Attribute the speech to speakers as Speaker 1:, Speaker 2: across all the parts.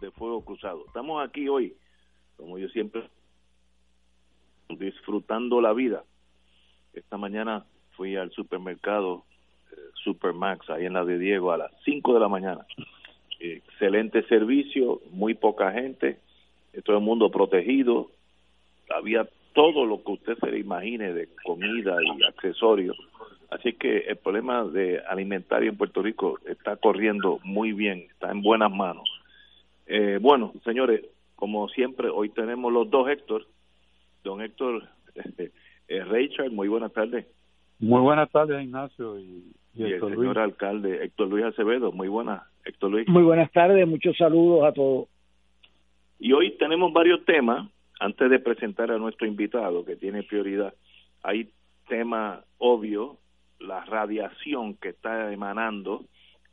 Speaker 1: De Fuego Cruzado. Estamos aquí hoy, como yo siempre, disfrutando la vida. Esta mañana fui al supermercado eh, Supermax, ahí en la de Diego, a las 5 de la mañana. excelente servicio, muy poca gente, todo el mundo protegido. Había todo lo que usted se le imagine de comida y accesorios Así que el problema de alimentario en Puerto Rico está corriendo muy bien, está en buenas manos. Eh, bueno, señores, como siempre, hoy tenemos los dos Héctor. Don Héctor eh, Richard, muy buenas tardes.
Speaker 2: Muy buenas tardes, Ignacio. Y,
Speaker 1: el señor alcalde Héctor Luis Acevedo, muy buenas, Héctor Luis.
Speaker 3: Muy buenas tardes, muchos saludos a todos.
Speaker 1: Y hoy tenemos varios temas. Antes de presentar a nuestro invitado, que tiene prioridad, hay temas obvios la radiación que está emanando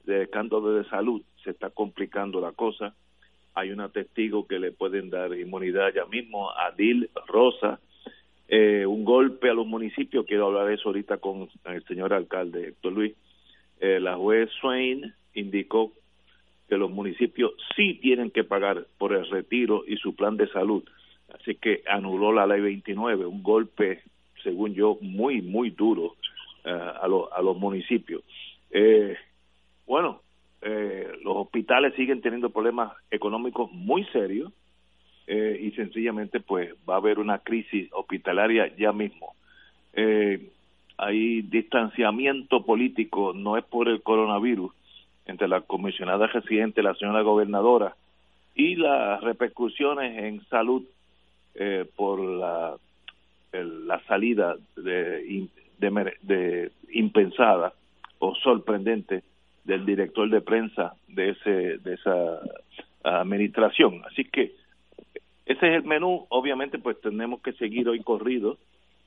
Speaker 1: del escándalo de salud se está complicando la cosa. Hay una testigo que le pueden dar inmunidad ya mismo, Adil Rosa. Eh, un golpe a los municipios, quiero hablar de eso ahorita con el señor alcalde Héctor Luis. Eh, la juez Swain indicó que los municipios sí tienen que pagar por el retiro y su plan de salud. Así que anuló la ley 29, un golpe, según yo, muy, muy duro eh, a, a los municipios. Eh, bueno, eh, los hospitales siguen teniendo problemas económicos muy serios eh, y sencillamente pues va a haber una crisis hospitalaria ya mismo. Eh, hay distanciamiento político, no es por el coronavirus, entre la comisionada residente, la señora gobernadora, y las repercusiones en salud eh, por la, la salida de de, impensada o sorprendente del director de prensa de ese de esa administración. Así que ese es el menú. Obviamente, pues tenemos que seguir hoy corrido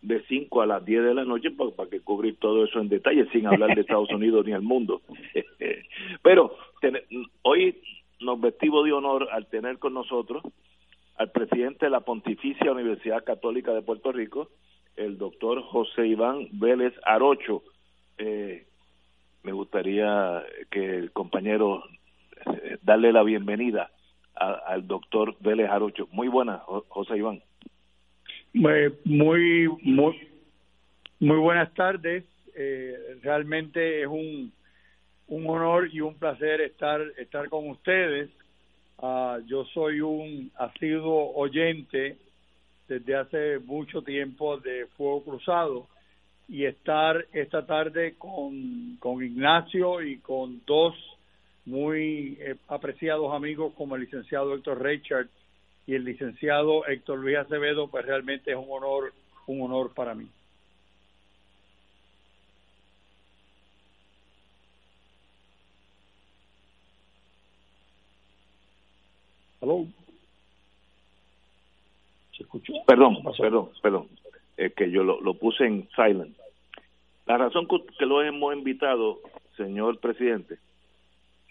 Speaker 1: de 5 a las 10 de la noche para, para, que cubrir todo eso en detalle sin hablar de Estados Unidos ni el mundo. Pero hoy nos vestimos de honor al tener con nosotros al presidente de la Pontificia Universidad Católica de Puerto Rico, el doctor José Iván Vélez Arocho. Eh, me gustaría que el compañero eh, darle la bienvenida al doctor Vélez Arocho. Muy buena, José Iván.
Speaker 3: Muy, muy, muy, buenas tardes. Eh, realmente es un, un honor y un placer estar, estar con ustedes. Uh, yo soy un asiduo oyente desde hace mucho tiempo de Fuego Cruzado y estar esta tarde con, con Ignacio y con dos muy eh, apreciados amigos como el licenciado Héctor Richard y el licenciado Héctor Luis Acevedo, pues realmente es un honor, un honor para mí.
Speaker 1: Hello. Perdón, perdón, perdón. Es que yo lo, puse en silent. La razón que, lo hemos invitado, señor presidente,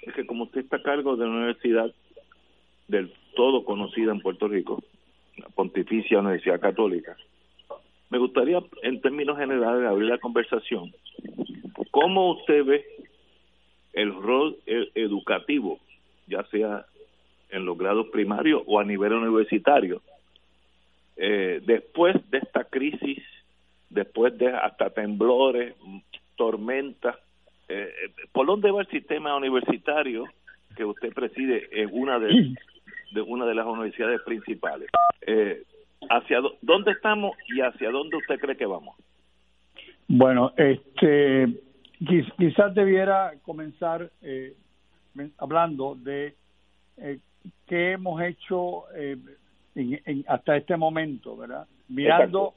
Speaker 1: es que como usted está a cargo de una universidad del todo conocida en Puerto Rico, la Pontificia Universidad Católica, me gustaría, en términos generales, abrir la conversación. ¿Cómo usted ve el rol e-, educativo, ya sea en los grados primarios o a nivel universitario, eh, después de esta crisis, después de hasta temblores, tormentas, eh, ¿por dónde va el sistema universitario que usted preside en una de, de una de las universidades principales? Eh, ¿Hacia dónde estamos y hacia dónde usted cree que vamos?
Speaker 3: Bueno, este quizás debiera comenzar eh, hablando de eh, qué hemos hecho eh, hasta este momento, ¿verdad? Mirando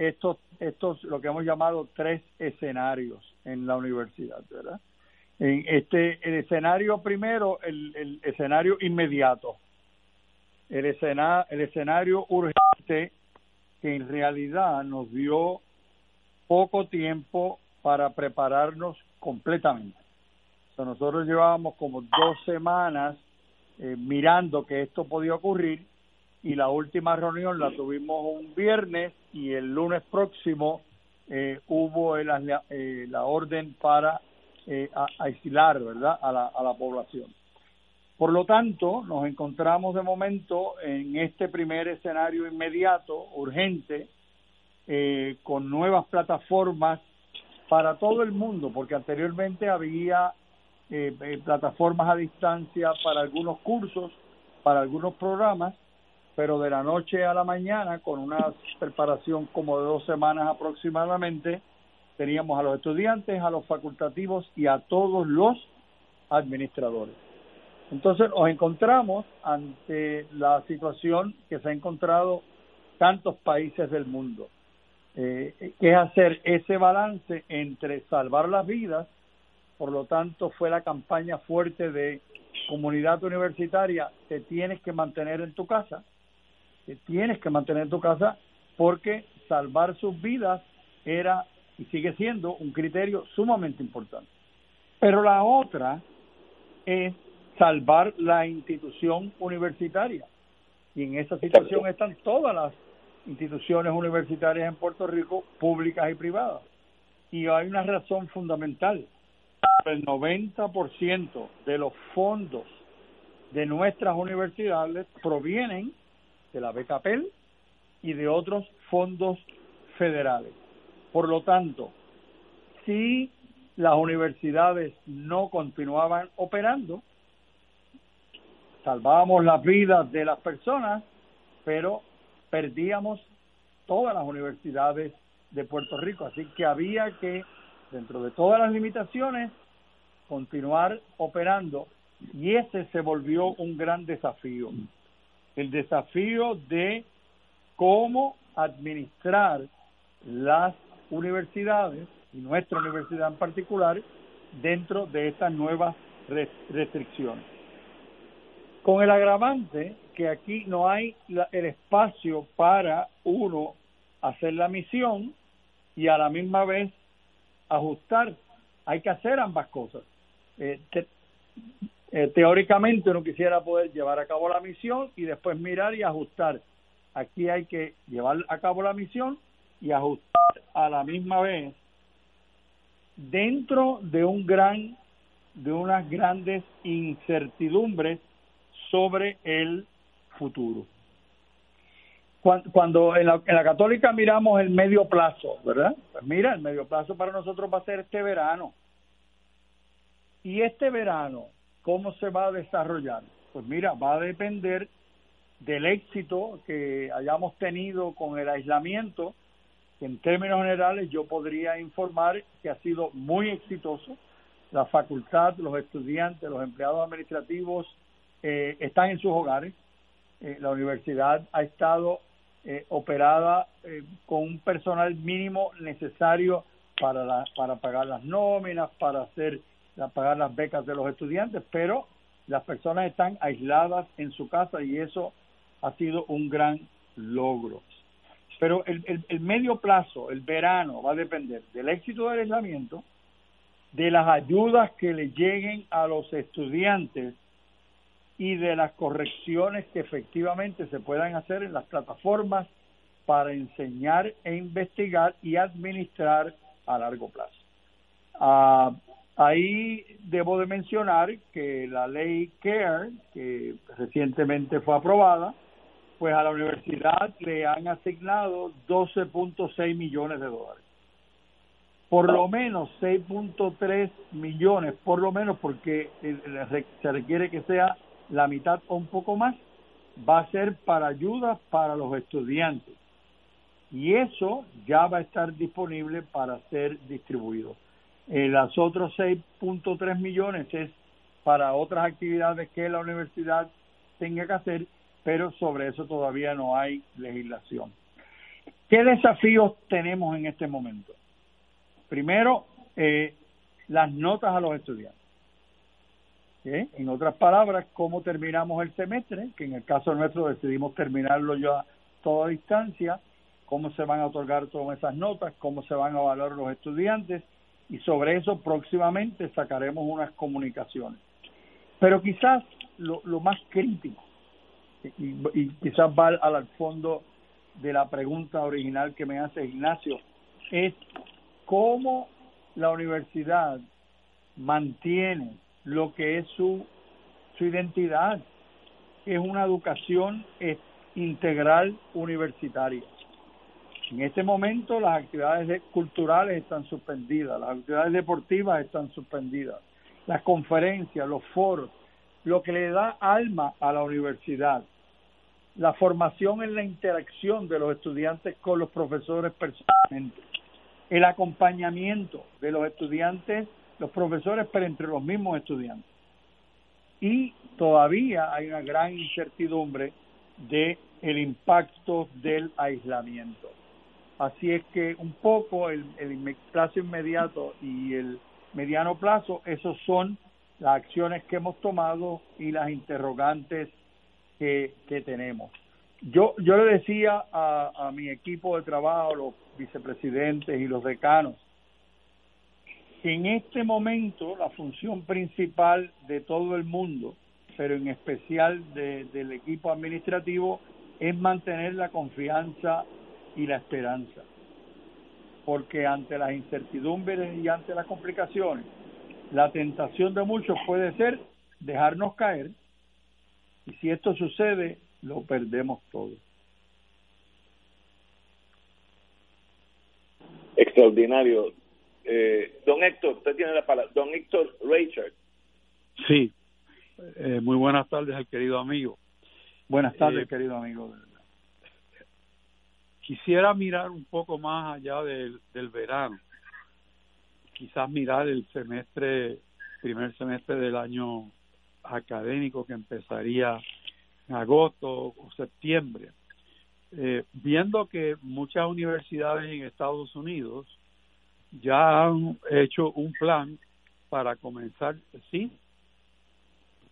Speaker 3: estos, estos, lo que hemos llamado tres escenarios en la universidad, ¿verdad? En este, el escenario primero, el, el escenario inmediato, el, escena, el escenario urgente que en realidad nos dio poco tiempo para prepararnos completamente. nosotros llevábamos como dos semanas eh, mirando que esto podía ocurrir y la última reunión la tuvimos un viernes y el lunes próximo eh, hubo la, eh, la orden para aislar ¿verdad? A, la, a la población. Por lo tanto, nos encontramos de momento en este primer escenario inmediato, urgente, con nuevas plataformas para todo el mundo, porque anteriormente había eh, eh, plataformas a distancia para algunos cursos, para algunos programas, pero de la noche a la mañana, con una preparación como de dos semanas aproximadamente, teníamos a los estudiantes, a los facultativos y a todos los administradores. Entonces nos encontramos ante la situación que se ha encontrado tantos países del mundo, eh, que es hacer ese balance entre salvar las vidas por lo tanto fue la campaña fuerte de comunidad universitaria, te tienes que mantener en tu casa, te tienes que mantener en tu casa porque salvar sus vidas era y sigue siendo un criterio sumamente importante. Pero la otra es salvar la institución universitaria. Y en esa situación están todas las instituciones universitarias en Puerto Rico, públicas y privadas. Y hay una razón fundamental el 90% de los fondos de nuestras universidades provienen de la beca y de otros fondos federales. Por lo tanto, si las universidades no continuaban operando, salvábamos las vidas de las personas, pero perdíamos todas las universidades de Puerto Rico. Así que había que, dentro de todas las limitaciones, continuar operando y ese se volvió un gran desafío. El desafío de cómo administrar las universidades y nuestra universidad en particular dentro de estas nuevas restricciones. Con el agravante que aquí no hay el espacio para uno hacer la misión y a la misma vez ajustar. Hay que hacer ambas cosas. Eh, eh, teóricamente uno quisiera poder llevar a cabo la misión y después mirar y ajustar. Aquí hay que llevar a cabo la misión y ajustar a la misma vez dentro de un gran de unas grandes incertidumbres sobre el futuro. Cuando, en, la, en la católica miramos el medio plazo, ¿verdad? Pues mira, el medio plazo para nosotros va a ser este verano. Y este verano, ¿cómo se va a desarrollar? Pues mira, va a depender del éxito que hayamos tenido con el aislamiento, que en términos generales yo podría informar que ha sido muy exitoso. La facultad, los estudiantes, los empleados administrativos eh, están en sus hogares. Eh, la universidad ha estado eh, operada con un personal mínimo necesario para, la, para pagar las nóminas, para hacer a pagar las becas de los estudiantes, pero las personas están aisladas en su casa y eso ha sido un gran logro. Pero el, el, medio plazo, el verano, va a depender del éxito del aislamiento, de las ayudas que le lleguen a los estudiantes y de las correcciones que efectivamente se puedan hacer en las plataformas para enseñar e investigar y administrar a largo plazo. Ah, Ahí debo de mencionar que la ley CARE, que recientemente fue aprobada, pues a la universidad le han asignado 12.6 millones de dólares. Por lo menos 6.3 millones, por lo menos porque se requiere que sea la mitad o un poco más, va a ser para ayuda para los estudiantes. Y eso ya va a estar disponible para ser distribuido. Eh, las otros 6.3 millones es para otras actividades que la universidad tenga que hacer, pero sobre eso todavía no hay legislación. ¿Qué desafíos tenemos en este momento? Primero, eh, las notas a los estudiantes. ¿eh? En otras palabras, cómo terminamos el semestre, que en el caso nuestro decidimos terminarlo ya toda distancia, cómo se van a otorgar todas esas notas, cómo se van a evaluar los estudiantes y sobre eso próximamente sacaremos unas comunicaciones. Pero quizás lo, lo más crítico, y, quizás va al, al fondo de la pregunta original que me hace Ignacio, es cómo la universidad mantiene lo que es su, su identidad, es una educación integral universitaria. En este momento las actividades culturales están suspendidas, las actividades deportivas están suspendidas, las conferencias, los foros, lo que le da alma a la universidad, la formación en la interacción de los estudiantes con los profesores personalmente, el acompañamiento de los estudiantes los profesores, pero entre los mismos estudiantes. Y todavía hay una gran incertidumbre de el impacto del aislamiento. Así es que un poco el, plazo inmediato y el mediano plazo, esos son las acciones que hemos tomado y las interrogantes que, que tenemos. Yo, yo le decía a, a mi equipo de trabajo, los vicepresidentes y los decanos, en este momento la función principal de todo el mundo, pero en especial del equipo administrativo, es mantener la confianza y la esperanza. Porque ante las incertidumbres y ante las complicaciones, la tentación de muchos puede ser dejarnos caer y si esto sucede, lo perdemos todo.
Speaker 1: Extraordinario. Eh, don Héctor, usted tiene la palabra. Don Héctor Richard.
Speaker 2: Sí, eh, muy buenas tardes al querido amigo.
Speaker 3: Buenas tardes, eh, querido amigo.
Speaker 2: Quisiera mirar un poco más allá del, verano. Quizás mirar el semestre, primer semestre del año académico que empezaría en agosto o septiembre. Eh, viendo que muchas universidades en Estados Unidos ya han hecho un plan para comenzar sin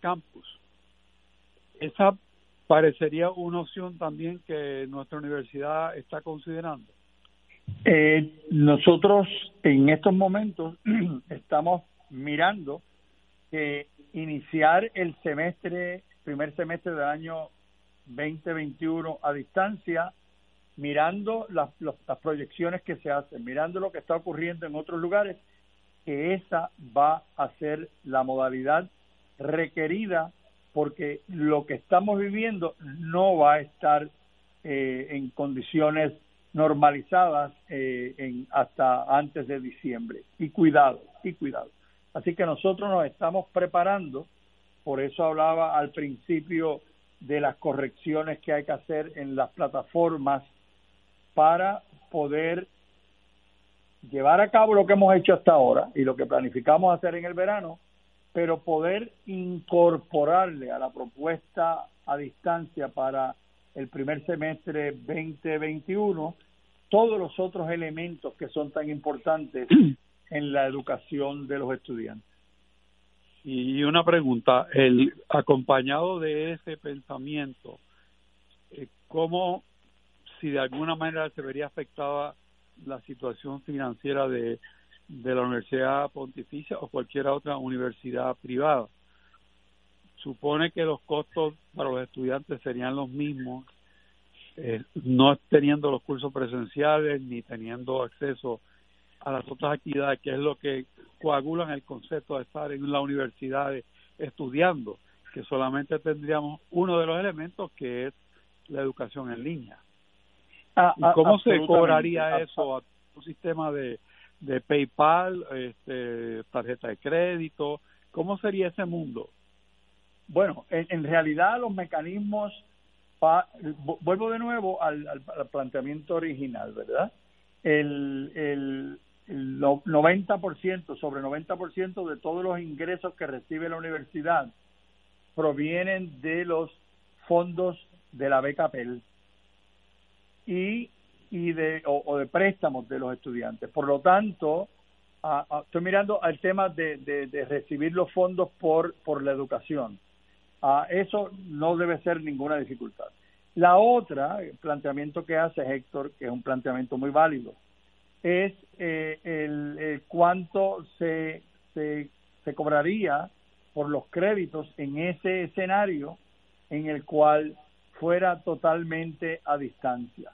Speaker 2: campus. Esa parecería una opción también que nuestra universidad está considerando.
Speaker 3: Eh, nosotros en estos momentos estamos mirando que iniciar el semestre, primer semestre del año 2021 a distancia mirando las, las proyecciones que se hacen, mirando lo que está ocurriendo en otros lugares, que esa va a ser la modalidad requerida porque lo que estamos viviendo no va a estar eh, en condiciones normalizadas eh, hasta antes de diciembre. Y cuidado, y cuidado. Así que nosotros nos estamos preparando, por eso hablaba al principio de las correcciones que hay que hacer en las plataformas para poder llevar a cabo lo que hemos hecho hasta ahora y lo que planificamos hacer en el verano, pero poder incorporarle a la propuesta a distancia para el primer semestre 2021 todos los otros elementos que son tan importantes en la educación de los estudiantes.
Speaker 2: Y una pregunta, el acompañado de ese pensamiento, eh, ¿cómo si de alguna manera se vería afectada la situación financiera de, de la Universidad Pontificia o cualquier otra universidad privada. Supone que los costos para los estudiantes serían los mismos, eh, no teniendo los cursos presenciales ni teniendo acceso a las otras actividades, que es lo que coagulan el concepto de estar en la universidad estudiando, que solamente tendríamos uno de los elementos que es la educación en línea. Ah, ¿Y ah, cómo se cobraría ah, eso a un sistema de, de PayPal, este, tarjeta de crédito? ¿Cómo sería ese mundo?
Speaker 3: Bueno, en, realidad los mecanismos, vuelvo de nuevo al, planteamiento original, ¿verdad? El, el, el 90%, sobre 90% de todos los ingresos que recibe la universidad provienen de los fondos de la beca PEL y, y de, o, de préstamos de los estudiantes. Por lo tanto, estoy mirando al tema de, de, recibir los fondos por, por la educación. eso no debe ser ninguna dificultad. La otra, el planteamiento que hace Héctor, que es un planteamiento muy válido, es eh, el, cuánto se, se cobraría por los créditos en ese escenario en el cual fuera totalmente a distancia.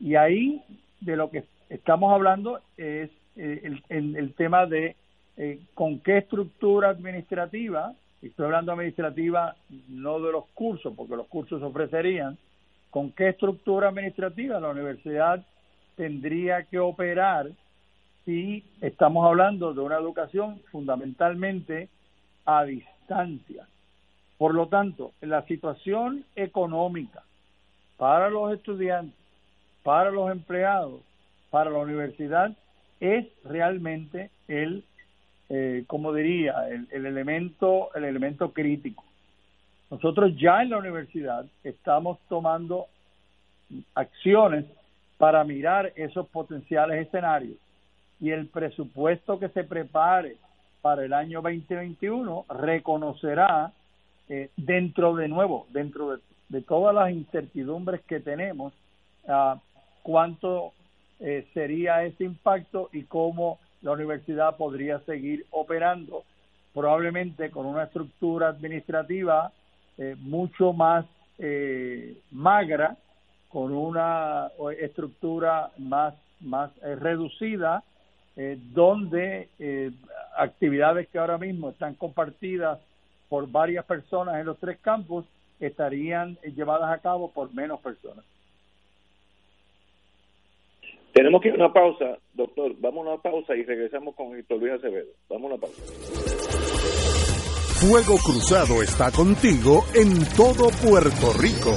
Speaker 3: Y ahí de lo que estamos hablando es eh, el, el, tema de eh, con qué estructura administrativa, estoy hablando administrativa no de los cursos, porque los cursos ofrecerían, con qué estructura administrativa la universidad tendría que operar si estamos hablando de una educación fundamentalmente a distancia. Por lo tanto, la situación económica para los estudiantes, para los empleados, para la universidad, es realmente el, eh, como diría, el, el, elemento, el elemento crítico. Nosotros ya en la universidad estamos tomando acciones para mirar esos potenciales escenarios y el presupuesto que se prepare para el año 2021 reconocerá eh, dentro de nuevo, dentro de, todas las incertidumbres que tenemos, uh, cuánto eh, sería ese impacto y cómo la universidad podría seguir operando, probablemente con una estructura administrativa eh, mucho más magra, con una estructura más, más reducida, donde actividades que ahora mismo están compartidas por varias personas en los tres campos estarían llevadas a cabo por menos personas.
Speaker 1: Tenemos que ir a una pausa, doctor. Vamos a una pausa y regresamos con Héctor Luis Acevedo. Vamos a una pausa.
Speaker 4: Fuego Cruzado está contigo en todo Puerto Rico.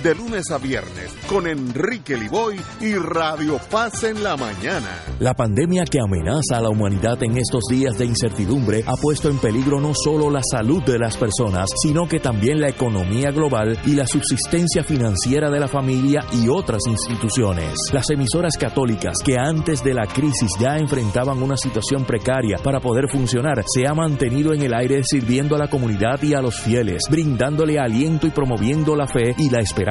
Speaker 4: de lunes a viernes con Enrique Liboy y Radio Paz en la mañana.
Speaker 5: La pandemia que amenaza a la humanidad en estos días de incertidumbre ha puesto en peligro no solo la salud de las personas, sino que también la economía global y la subsistencia financiera de la familia y otras instituciones. Las emisoras católicas que antes de la crisis ya enfrentaban una situación precaria para poder funcionar se ha mantenido en el aire sirviendo a la comunidad y a los fieles, brindando dándole aliento y promoviendo la fe y la esperanza.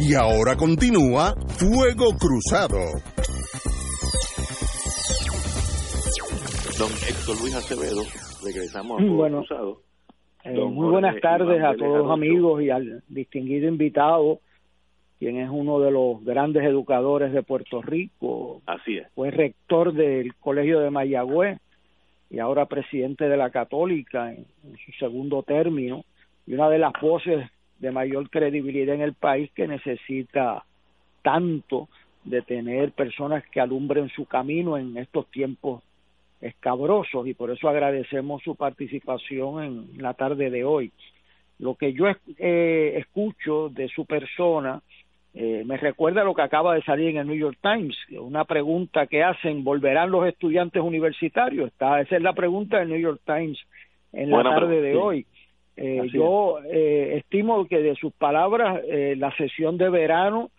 Speaker 4: Y ahora continúa Fuego Cruzado.
Speaker 1: Don Héctor Luis Acevedo, regresamos a Fuego
Speaker 6: bueno, eh, muy buenas tardes a todos los amigos y al distinguido invitado quien es uno de los grandes educadores de Puerto Rico.
Speaker 1: Así es.
Speaker 6: Fue rector del Colegio de Mayagüez y ahora presidente de la Católica en, su segundo término y una de las voces de mayor credibilidad en el país que necesita tanto de tener personas que alumbren su camino en estos tiempos escabrosos y por eso agradecemos su participación en la tarde de hoy. Lo que yo eh, escucho de su persona eh, me recuerda lo que acaba de salir en el New York Times, una pregunta que hacen, ¿volverán los estudiantes universitarios? Está, esa es la pregunta del New York Times en la tarde de hoy. Eh, yo eh, estimo que de sus palabras, eh, la sesión de verano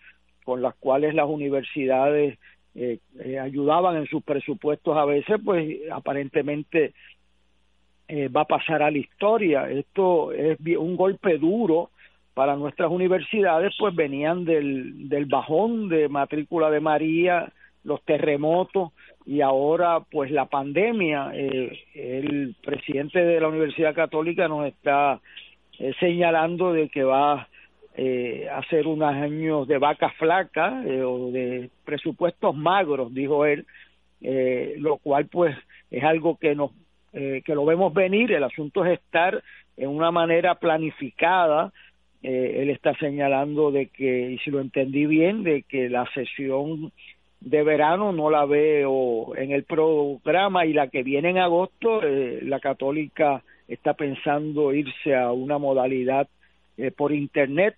Speaker 6: con las cuales las universidades eh, eh, ayudaban en sus presupuestos a veces, pues aparentemente eh, va a pasar a la historia. Esto es un golpe duro para nuestras universidades, pues venían del, del bajón de matrícula de María, los terremotos y ahora pues la pandemia. Eh, el presidente de la Universidad Católica nos está eh, señalando de que va eh, hacer unos años de vaca flaca eh, o de presupuestos magros, dijo él, eh, lo cual pues es algo que nos que lo vemos venir. El asunto es estar en una manera planificada. Él está señalando de que, y si lo entendí bien, de que la sesión de verano no la veo en el programa y la que viene en agosto, eh, la católica está pensando irse a una modalidad eh, por internet.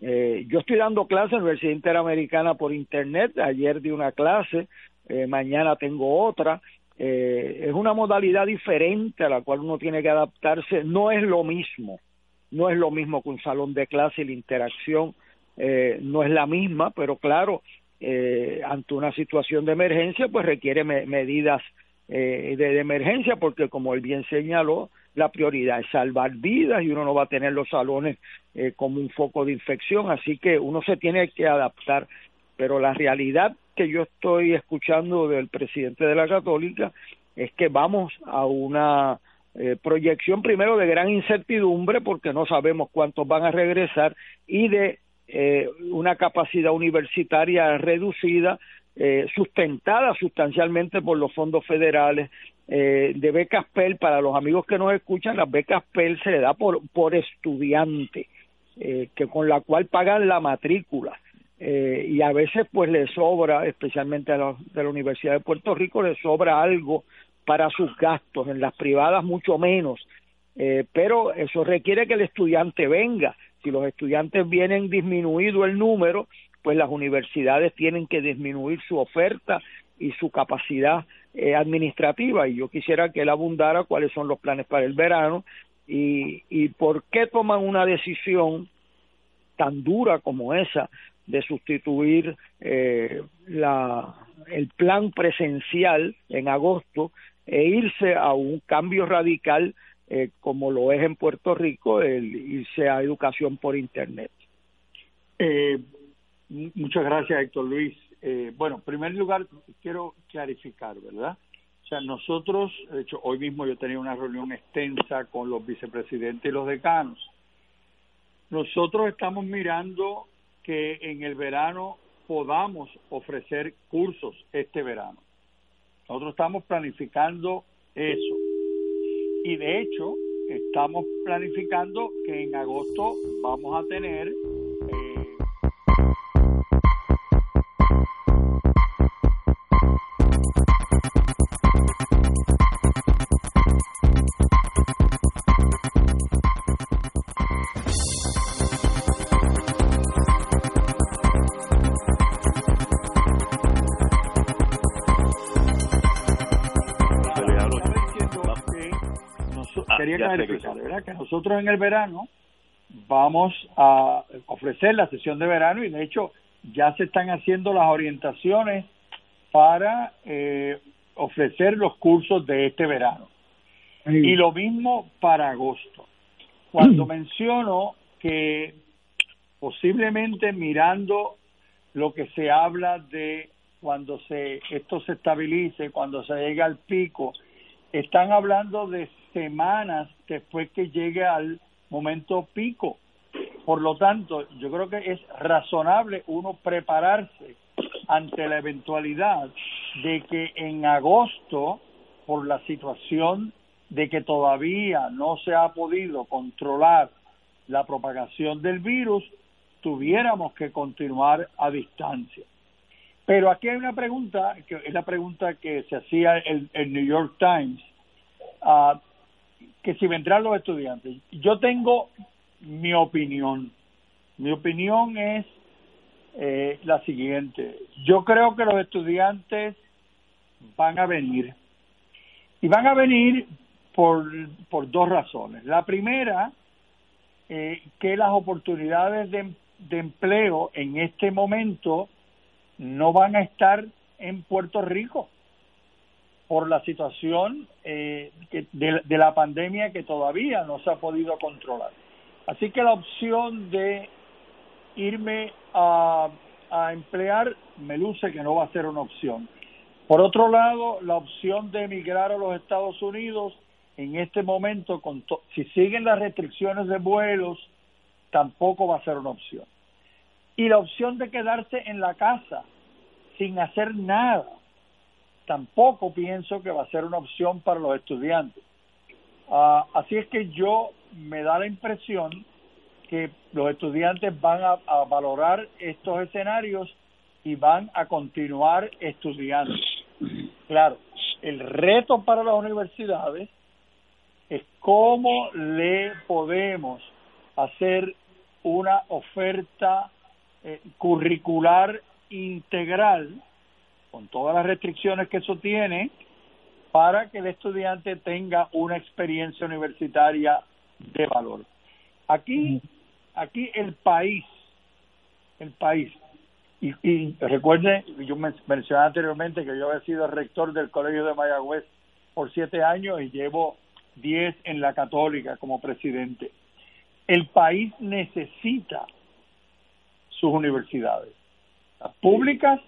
Speaker 6: Eh, yo estoy dando clases en la Universidad Interamericana por internet, ayer di una clase, eh, mañana tengo otra. Eh, es una modalidad diferente a la cual uno tiene que adaptarse, no es lo mismo, no es lo mismo que un salón de clase y la interacción eh, no es la misma, pero claro, eh, ante una situación de emergencia, pues requiere me medidas eh, de, emergencia, porque como él bien señaló, la prioridad es salvar vidas y uno no va a tener los salones eh, como un foco de infección, así que uno se tiene que adaptar. Pero la realidad que yo estoy escuchando del presidente de la Católica es que vamos a una eh, proyección primero de gran incertidumbre porque no sabemos cuántos van a regresar y de eh, una capacidad universitaria reducida eh, sustentada sustancialmente por los fondos federales eh, de becas PEL para los amigos que nos escuchan las becas PEL se le da por por estudiante eh, que con la cual pagan la matrícula. Eh, y a veces pues le sobra especialmente a los de la Universidad de Puerto Rico le sobra algo para sus gastos en las privadas mucho menos. Eh, pero eso requiere que el estudiante venga si los estudiantes vienen disminuido el número pues las universidades tienen que disminuir su oferta y su capacidad eh, administrativa. Y yo quisiera que él abundara cuáles son los planes para el verano y, y por qué toman una decisión tan dura como esa de sustituir eh, la, el plan presencial en agosto e irse a un cambio radical eh, como lo es en Puerto Rico el irse a educación por internet.
Speaker 3: Eh, Muchas gracias, Héctor Luis. Eh, bueno, en primer lugar, quiero clarificar, ¿verdad? O sea, nosotros, de hecho, hoy mismo yo tenía una reunión extensa con los vicepresidentes y los decanos. Nosotros estamos mirando que en el verano podamos ofrecer cursos este verano. Nosotros estamos planificando eso. Y de hecho, estamos planificando que en agosto vamos a tener ¿verdad? Que nosotros en el verano vamos a ofrecer la sesión de verano y de hecho ya se están haciendo las orientaciones para eh, ofrecer los cursos de este verano. Sí. Y lo mismo para agosto. Cuando mm. menciono que posiblemente mirando lo que se habla de cuando se esto se estabilice, cuando se llegue al pico, están hablando de semanas después que llegue al momento pico. Por lo tanto, yo creo que es razonable uno prepararse ante la eventualidad de que en agosto, por la situación de que todavía no se ha podido controlar la propagación del virus, tuviéramos que continuar a distancia. Pero aquí hay una pregunta, que es la pregunta que se hacía el, el New York Times, uh, que si vendrán los estudiantes. Yo tengo mi opinión. Mi opinión es eh, la siguiente. Yo creo que los estudiantes van a venir. Y van a venir por, por dos razones. La primera, eh, que las oportunidades de, de empleo en este momento no van a estar en Puerto Rico por la situación eh, de, de, la pandemia que todavía no se ha podido controlar. Así que la opción de irme a, emplear me luce que no va a ser una opción. Por otro lado, la opción de emigrar a los Estados Unidos en este momento, con si siguen las restricciones de vuelos, tampoco va a ser una opción. Y la opción de quedarse en la casa sin hacer nada, tampoco pienso que va a ser una opción para los estudiantes. Uh, así es que yo me da la impresión que los estudiantes van a, a, valorar estos escenarios y van a continuar estudiando. Claro, el reto para las universidades es cómo le podemos hacer una oferta eh, curricular integral con todas las restricciones que eso tiene para que el estudiante tenga una experiencia universitaria de valor. Aquí, aquí el país, el país, y, y recuerde, yo mencioné anteriormente que yo había sido rector del Colegio de Mayagüez por siete años y llevo diez en la católica como presidente. El país necesita sus universidades, las públicas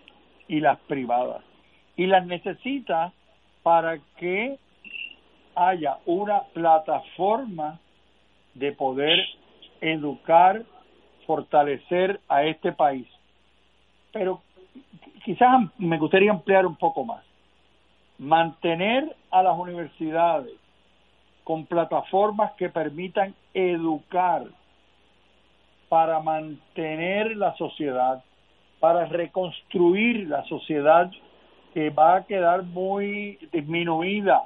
Speaker 3: y las privadas, y las necesita para que haya una plataforma de poder educar, fortalecer a este país. Pero quizás me gustaría ampliar un poco más. Mantener a las universidades con plataformas que permitan educar para mantener la sociedad, para reconstruir la sociedad que va a quedar muy disminuida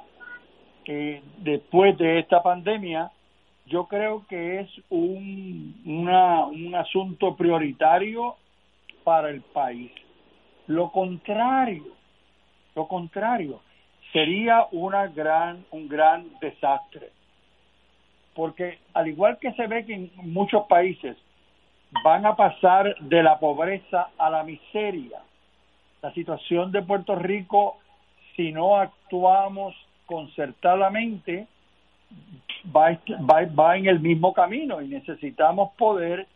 Speaker 3: eh, después de esta pandemia, yo creo que es un, una, un asunto prioritario para el país. Lo contrario, lo contrario, sería una gran, un gran desastre. Porque al igual que se ve que en muchos países van a pasar de la pobreza a la miseria, la situación de Puerto Rico, si no actuamos concertadamente, va, en el mismo camino y necesitamos poder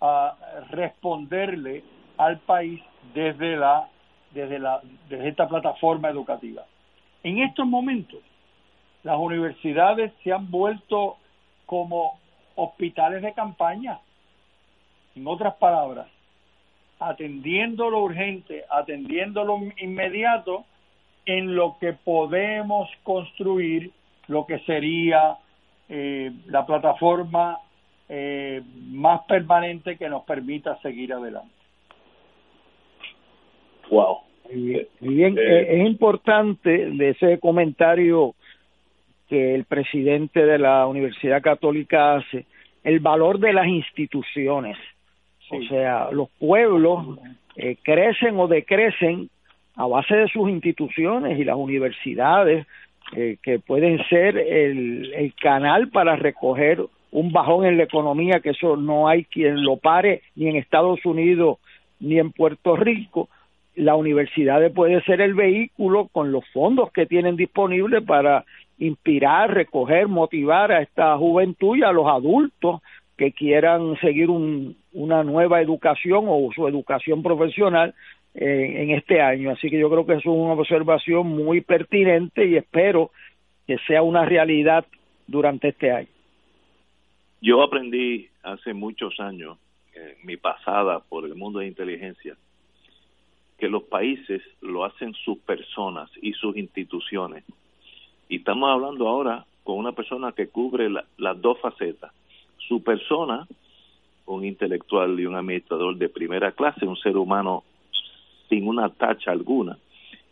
Speaker 3: uh, responderle al país desde la desde la desde esta plataforma educativa. En estos momentos, las universidades se han vuelto como hospitales de campaña. En otras palabras, atendiendo lo urgente, atendiendo lo inmediato, en lo que podemos construir lo que sería eh, la plataforma eh, más permanente que nos permita seguir adelante.
Speaker 6: Wow. Muy bien, eh, es importante de ese comentario que el presidente de la Universidad Católica hace, el valor de las instituciones. Sí. O sea, los pueblos eh, crecen o decrecen a base de sus instituciones y las universidades, eh, que pueden ser el, el canal para recoger un bajón en la economía, que eso no hay quien lo pare ni en Estados Unidos ni en Puerto Rico la universidad puede ser el vehículo con los fondos que tienen disponibles para inspirar, recoger, motivar a esta juventud y a los adultos que quieran seguir un, una nueva educación o su educación profesional eh, en este año. Así que yo creo que es una observación muy pertinente y espero que sea una realidad durante este año.
Speaker 1: Yo aprendí hace muchos años, en mi pasada por el mundo de inteligencia, que los países lo hacen sus personas y sus instituciones. Y estamos hablando ahora con una persona que cubre las dos facetas. Su persona, un intelectual y un administrador de primera clase, un ser humano sin una tacha alguna.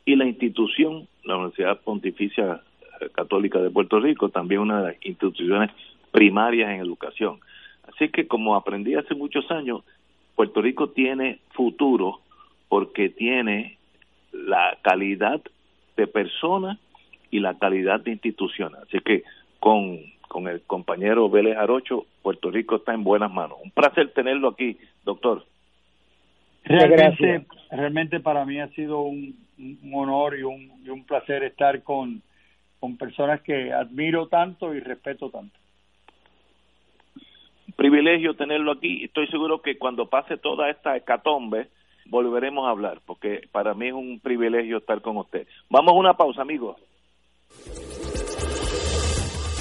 Speaker 1: Y la institución, la Universidad Pontificia Católica de Puerto Rico, también una de las instituciones primarias en educación. Así que como aprendí hace muchos años, Puerto Rico tiene futuro porque tiene la calidad de persona y la calidad de institución. Así que con, con el compañero Vélez Arocho, Puerto Rico está en buenas manos. Un placer tenerlo aquí, doctor.
Speaker 3: Realmente, realmente para mí ha sido un, honor y un, y un placer estar con, con personas que admiro tanto y respeto tanto.
Speaker 1: Privilegio tenerlo aquí. Estoy seguro que cuando pase toda esta hecatombe, volveremos a hablar, porque para mí es un privilegio estar con usted. Vamos a una pausa, amigos.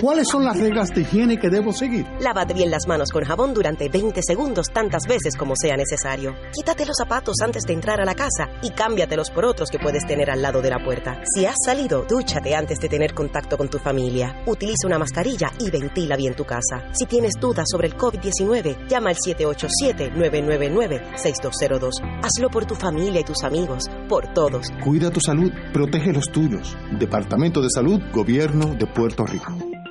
Speaker 7: ¿Cuáles son las reglas de higiene que debo seguir?
Speaker 8: Lávate bien las manos con jabón durante 20 segundos tantas veces como sea necesario. Quítate los zapatos antes de entrar a la casa y cámbiatelos por otros que puedes tener al lado de la puerta. Si has salido, dúchate antes de tener contacto con tu familia. Utiliza una mascarilla y ventila bien tu casa. Si tienes dudas sobre el COVID-19, llama al 787-999-6202. Hazlo por tu familia y tus amigos, por todos.
Speaker 7: Cuida tu salud, protege los tuyos. Departamento de Salud, Gobierno de Puerto Rico.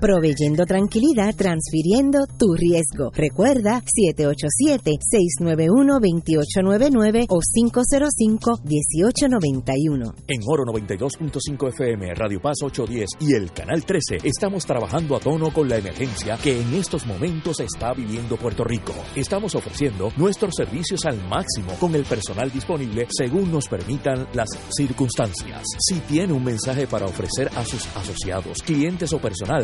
Speaker 9: proveyendo tranquilidad, transfiriendo tu riesgo. Recuerda 787-691-2899 o 505-1891.
Speaker 5: En Oro 92.5 FM, Radio Paz 810 y el Canal 13 estamos trabajando a tono con la emergencia que en estos momentos está viviendo Puerto Rico. Estamos ofreciendo nuestros servicios al máximo con el personal disponible según nos permitan las circunstancias. Si tiene un mensaje para ofrecer a sus asociados, clientes o personal,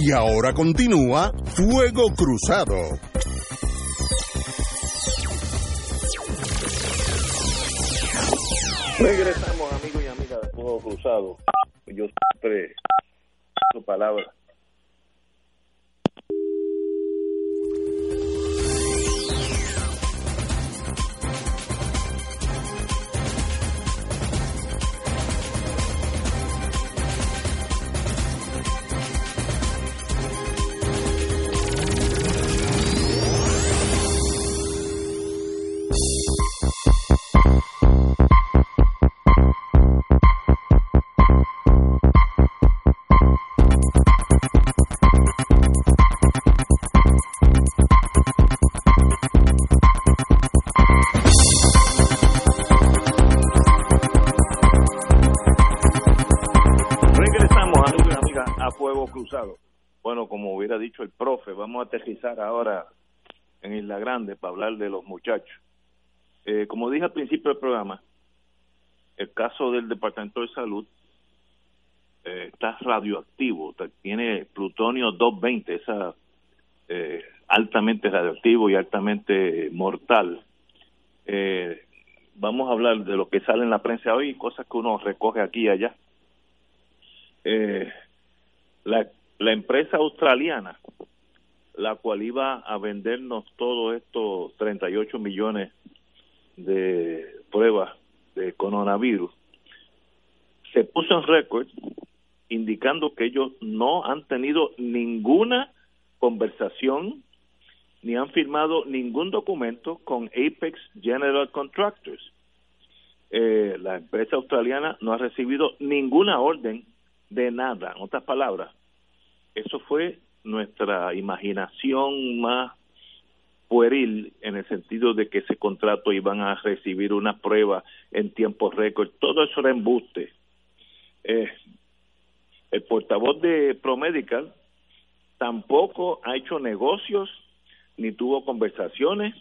Speaker 4: Y ahora continúa Fuego Cruzado.
Speaker 1: Regresamos amigos y amigas de Fuego Cruzado. Yo siempre su palabra dicho el profe, vamos a aterrizar ahora en Isla Grande para hablar de los muchachos. Eh, como dije al principio del programa, el caso del Departamento de Salud eh, está radioactivo, tiene plutonio 220, esa eh, altamente radioactivo y altamente mortal. vamos a hablar de lo que sale en la prensa hoy, cosas que uno recoge aquí y allá. la la empresa australiana, la cual iba a vendernos todos estos 38 millones de pruebas de coronavirus, se puso en récord indicando que ellos no han tenido ninguna conversación ni han firmado ningún documento con Apex General Contractors. Eh, la empresa australiana no ha recibido ninguna orden de nada. En otras palabras, eso fue nuestra imaginación más pueril en el sentido de que ese contrato iban a recibir una prueba en tiempo récord. Todo eso era embuste. Eh, el portavoz de ProMedical tampoco ha hecho negocios ni tuvo conversaciones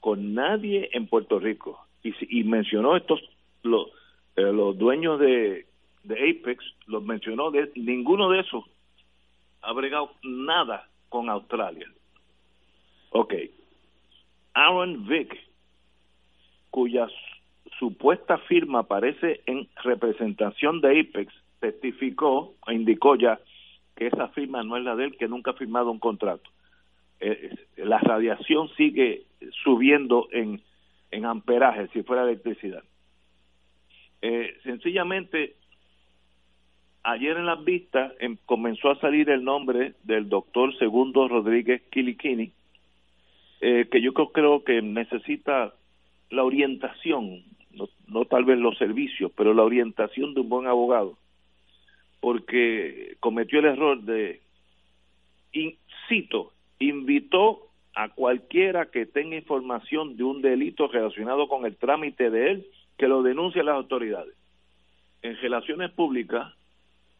Speaker 1: con nadie en Puerto Rico. Y, y mencionó estos, los, eh, los dueños de, de Apex, los mencionó, de, ninguno de esos ha bregado nada con Australia. Ok. Aaron Vick, cuya supuesta firma aparece en representación de Apex, testificó e indicó ya que esa firma no es la de él, que nunca ha firmado un contrato. Eh, la radiación sigue subiendo en, en amperaje, si fuera electricidad. Eh, sencillamente, ayer en las vistas em, comenzó a salir el nombre del doctor Segundo Rodríguez Kilikini, eh, que yo creo, que necesita la orientación, no, no tal vez los servicios, pero la orientación de un buen abogado, porque cometió el error de, cito, invitó a cualquiera que tenga información de un delito relacionado con el trámite de él que lo denuncie a las autoridades. En relaciones públicas,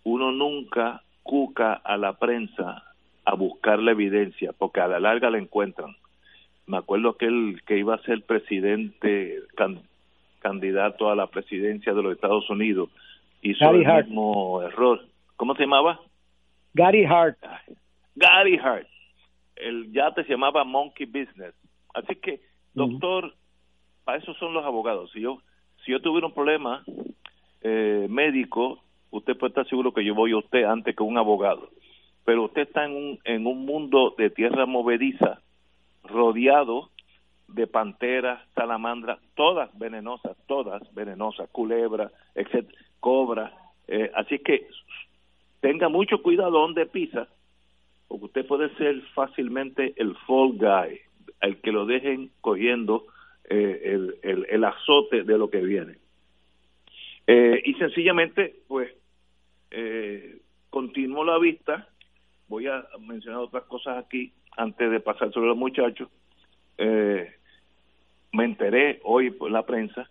Speaker 1: uno nunca cuca a la prensa a buscar la evidencia, porque a la larga la encuentran. Me acuerdo que él que iba a ser presidente, candidato a la presidencia de los Estados Unidos, hizo el mismo error. ¿Cómo se llamaba?
Speaker 6: Gary Hart.
Speaker 1: Gary Hart el yate se llamaba Monkey Business. Así que, doctor, para eso son los abogados. Si yo, si yo tuviera un problema eh, médico, usted puede estar seguro que yo voy a usted antes que un abogado. Pero usted está en un, en un mundo de tierra movediza, rodeado de panteras, salamandras, todas venenosas, todas venenosas, culebra, etcétera, cobra. Eh, así que tenga mucho cuidado donde pisa, porque usted puede ser fácilmente el fall guy, el que lo dejen cogiendo eh, el, el, azote de lo que viene. Eh, y sencillamente, pues, eh, continuó la vista. Voy a mencionar otras cosas aquí antes de pasar sobre los muchachos. Eh, me enteré hoy por la prensa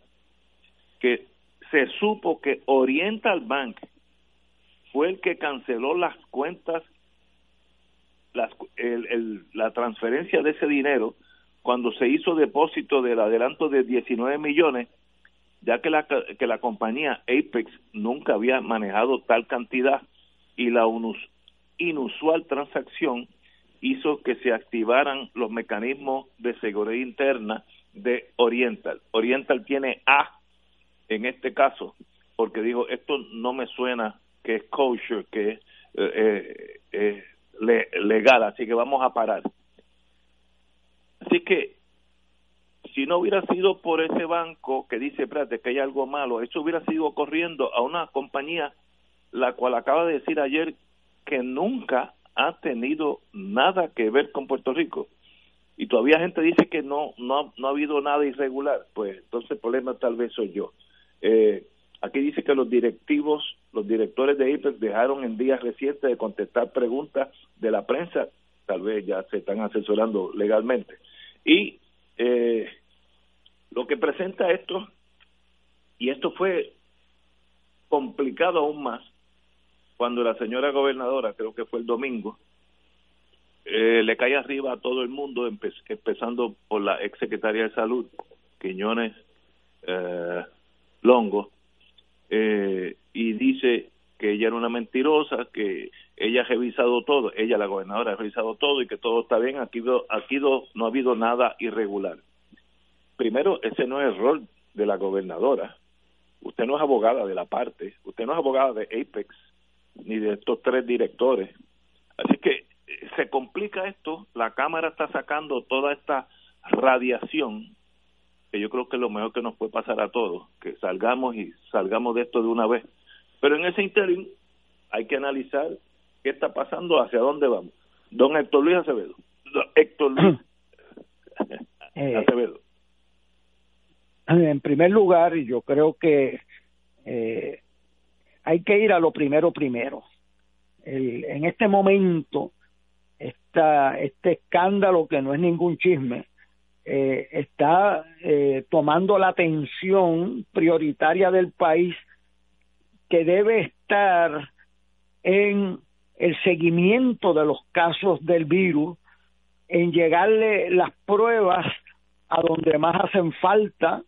Speaker 1: que se supo que Oriental Bank fue el que canceló las cuentas la transferencia de ese dinero cuando se hizo depósito del adelanto de 19 millones, ya que la, que la compañía Apex nunca había manejado tal cantidad y la inusual transacción hizo que se activaran los mecanismos de seguridad interna de Oriental. Oriental tiene A en este caso, porque dijo, esto no me suena que es kosher, que es eh, eh legal, así que vamos a parar. Así que si no hubiera sido por ese banco que dice, espérate, que hay algo malo, eso hubiera sido corriendo a una compañía la cual acaba de decir ayer que nunca ha tenido nada que ver con Puerto Rico. Y todavía gente dice que no, no, no ha habido nada irregular. Pues entonces el problema tal vez soy yo. Eh, aquí dice que los directivos los directores de IPEX dejaron en días recientes de contestar preguntas de la prensa, tal vez ya se están asesorando legalmente. Y eh, lo que presenta esto, y esto fue complicado aún más, cuando la señora gobernadora, creo que fue el domingo, eh, le cae arriba a todo el mundo, empezando por la ex secretaria de Salud, Quiñones eh, Longo, eh, y dice que ella era una mentirosa, que ella ha revisado todo, ella la gobernadora ha revisado todo y que todo está bien, aquí, aquí no ha habido nada irregular. Primero, ese no es el rol de la gobernadora. Usted no es abogada de la parte, usted no es abogada de Apex, ni de estos tres directores. Así que eh, se complica esto, la Cámara está sacando toda esta radiación que yo creo que es lo mejor que nos puede pasar a todos, que salgamos y salgamos de esto de una vez. Pero en ese interín hay que analizar qué está pasando, hacia dónde vamos. Don Héctor Luis Acevedo. Héctor Luis
Speaker 6: eh,
Speaker 1: Acevedo.
Speaker 6: En primer lugar, yo creo que eh, hay que ir a lo primero primero. El, en este momento, esta, este escándalo que no es ningún chisme, eh, está eh, tomando la atención prioritaria del país que debe estar en el seguimiento de los casos del virus, en llegarle las pruebas a donde más hacen falta,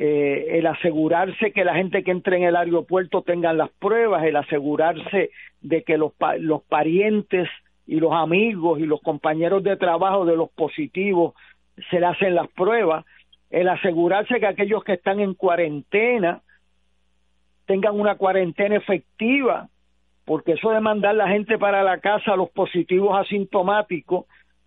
Speaker 6: eh, el asegurarse que la gente que entre en el aeropuerto tengan las pruebas, el asegurarse de que los, los parientes y los amigos y los compañeros de trabajo de los positivos se le hacen las pruebas, el asegurarse que aquellos que están en cuarentena tengan una cuarentena efectiva, porque eso de mandar la gente para la casa, los positivos asintomáticos,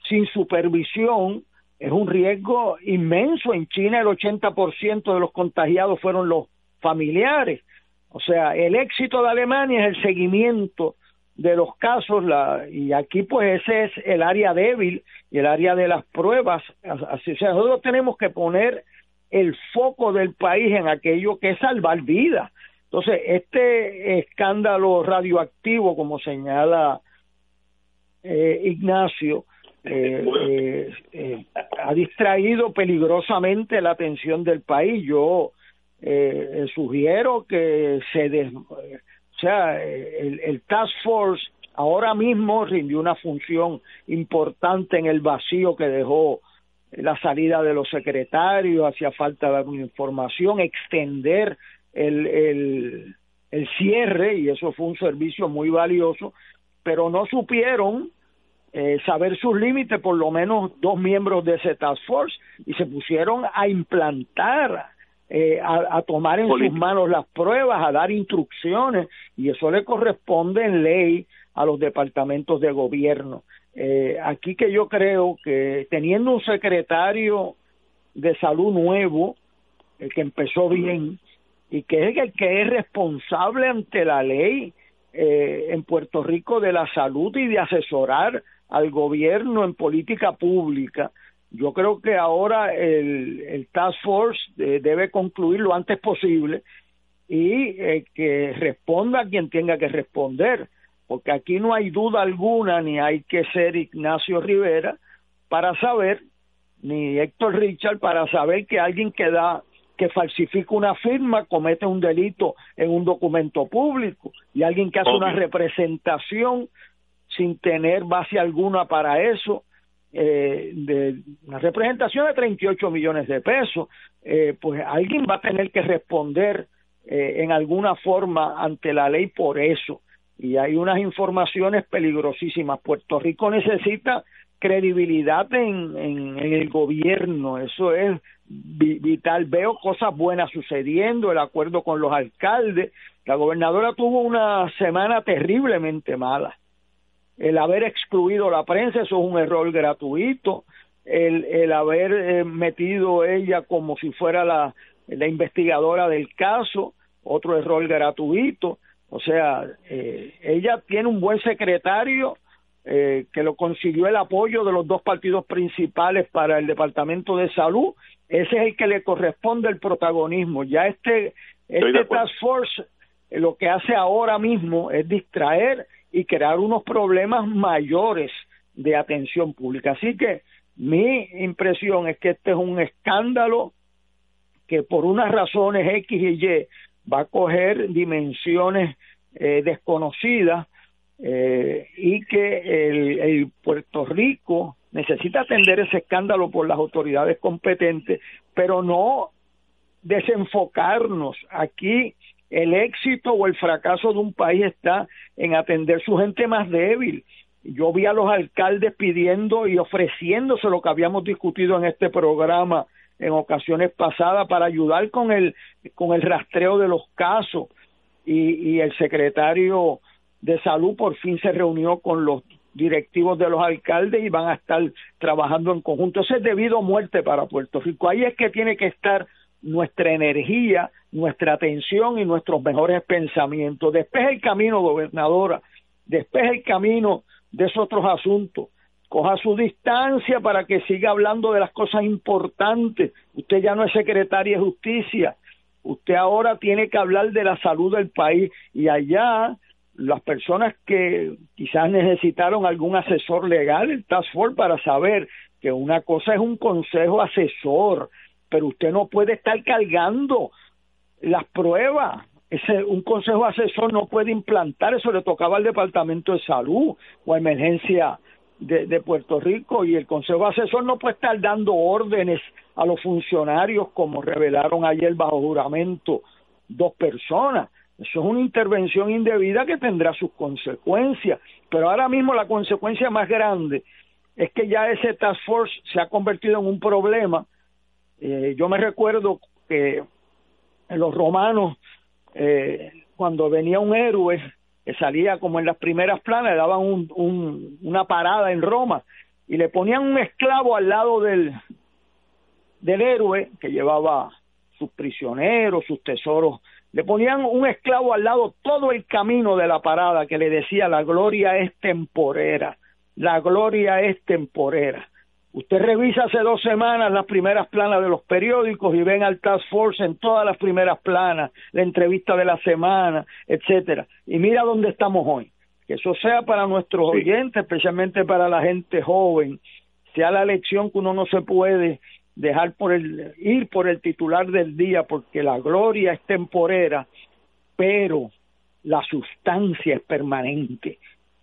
Speaker 6: sin supervisión, es un riesgo inmenso. En China el 80% de los contagiados fueron los familiares. O sea, el éxito de Alemania es el seguimiento de los casos la, y aquí pues ese es el área débil y el área de las pruebas. Así, o sea, nosotros tenemos que poner el foco del país en aquello que es salvar vidas. Entonces, este escándalo radioactivo, como señala eh, Ignacio, eh, eh, eh, ha distraído peligrosamente la atención del país. Yo eh, sugiero que se des, o sea el, el task force ahora mismo rindió una función importante en el vacío que dejó la salida de los secretarios, hacía falta dar información, extender el, el, el cierre, y eso fue un servicio muy valioso, pero no supieron eh, saber sus límites, por lo menos dos miembros de ese task force, y se pusieron a implantar, eh, a, tomar en sus manos las pruebas, a dar instrucciones, y eso le corresponde en ley a los departamentos de gobierno. Eh, aquí que yo creo que teniendo un secretario de salud nuevo, el que empezó bien, y que es el que es responsable ante la ley eh, en Puerto Rico de la salud y de asesorar al gobierno en política pública. Yo creo que ahora el, el Task Force eh, debe concluir lo antes posible y eh, que responda quien tenga que responder, porque aquí no hay duda alguna, ni hay que ser Ignacio Rivera para saber, ni Héctor Richard para saber que alguien que da que falsifica una firma comete un delito en un documento público y alguien que hace una representación sin tener base alguna para eso, eh, de una representación de 38 millones de pesos, eh, pues alguien va a tener que responder eh, en alguna forma ante la ley por eso. Y hay unas informaciones peligrosísimas. Puerto Rico necesita credibilidad en, en, en el gobierno, eso es vital. Veo cosas buenas sucediendo, el acuerdo con los alcaldes. La gobernadora tuvo una semana terriblemente mala el haber excluido la prensa, eso es un error gratuito, el, el haber eh, metido ella como si fuera la, la investigadora del caso, otro error gratuito, o sea, eh, ella tiene un buen secretario eh, que lo consiguió el apoyo de los dos partidos principales para el Departamento de Salud, ese es el que le corresponde el protagonismo. Ya este, este Task Force lo que hace ahora mismo es distraer y crear unos problemas mayores de atención pública. Así que mi impresión es que este es un escándalo que por unas razones X y Y va a coger dimensiones eh, desconocidas eh, y que el, el Puerto Rico necesita atender ese escándalo por las autoridades competentes, pero no desenfocarnos. Aquí el éxito o el fracaso de un país está en atender su gente más débil. Yo vi a los alcaldes pidiendo y ofreciéndose lo que habíamos discutido en este programa en ocasiones pasadas para ayudar con el con el rastreo de los casos y, y el secretario de salud por fin se reunió con los directivos de los alcaldes y van a estar trabajando en conjunto. Eso es debido a muerte para Puerto Rico. Ahí es que tiene que estar nuestra energía, nuestra atención y nuestros mejores pensamientos. Despeje el camino, gobernadora, despeje el camino de esos otros asuntos. Coja su distancia para que siga hablando de las cosas importantes. Usted ya no es secretaria de justicia. Usted ahora tiene que hablar de la salud del país y allá las personas que quizás necesitaron algún asesor legal, el Task Force, para saber que una cosa es un consejo asesor, pero usted no puede estar cargando las pruebas. Ese, un consejo asesor no puede implantar, eso le tocaba al Departamento de Salud o Emergencia de, de Puerto Rico y el consejo asesor no puede estar dando órdenes a los funcionarios como revelaron ayer bajo juramento dos personas eso es una intervención indebida que tendrá sus consecuencias, pero ahora mismo la consecuencia más grande es que ya ese task force se ha convertido en un problema. Eh, yo me recuerdo que los romanos, eh, cuando venía un héroe que salía como en las primeras planas, le daban un, una parada en Roma y le ponían un esclavo al lado del, del héroe que llevaba sus prisioneros, sus tesoros le ponían un esclavo al lado todo el camino de la parada que le decía la gloria es temporera, la gloria es temporera. Usted revisa hace dos semanas las primeras planas de los periódicos y ven al Task Force en todas las primeras planas, la entrevista de la semana, etcétera. Y mira dónde estamos hoy. Que eso sea para nuestros oyentes, especialmente para la gente joven, sea la lección que uno no se puede dejar por el ir por el titular del día porque la gloria es temporera, pero la sustancia es permanente.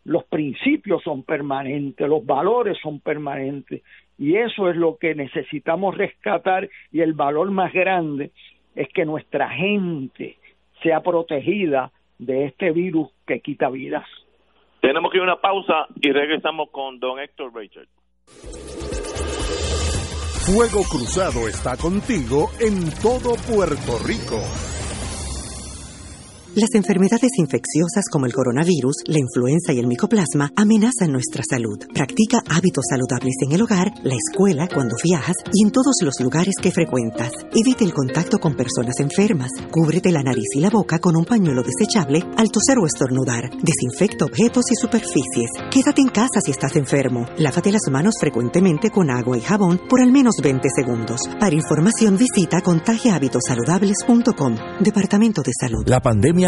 Speaker 6: Los principios son permanentes, los valores son permanentes y eso es lo que necesitamos rescatar y el valor más grande es que nuestra gente sea protegida de este virus que quita vidas.
Speaker 1: Tenemos que ir a una pausa y regresamos con don Héctor Richard.
Speaker 4: Fuego Cruzado está contigo en todo Puerto Rico.
Speaker 10: Las enfermedades infecciosas como el coronavirus, la influenza y el micoplasma amenazan nuestra salud. Practica hábitos saludables en el hogar, la escuela, cuando viajas y en todos los lugares que frecuentas. Evite el contacto con personas enfermas. Cúbrete la nariz y la boca con un pañuelo desechable al toser o estornudar. Desinfecta objetos y superficies. Quédate en casa si estás enfermo. Lávate las manos frecuentemente con agua y jabón por al menos 20 segundos. Para información visita contagiahabitosaludables.com. Departamento de Salud.
Speaker 5: La pandemia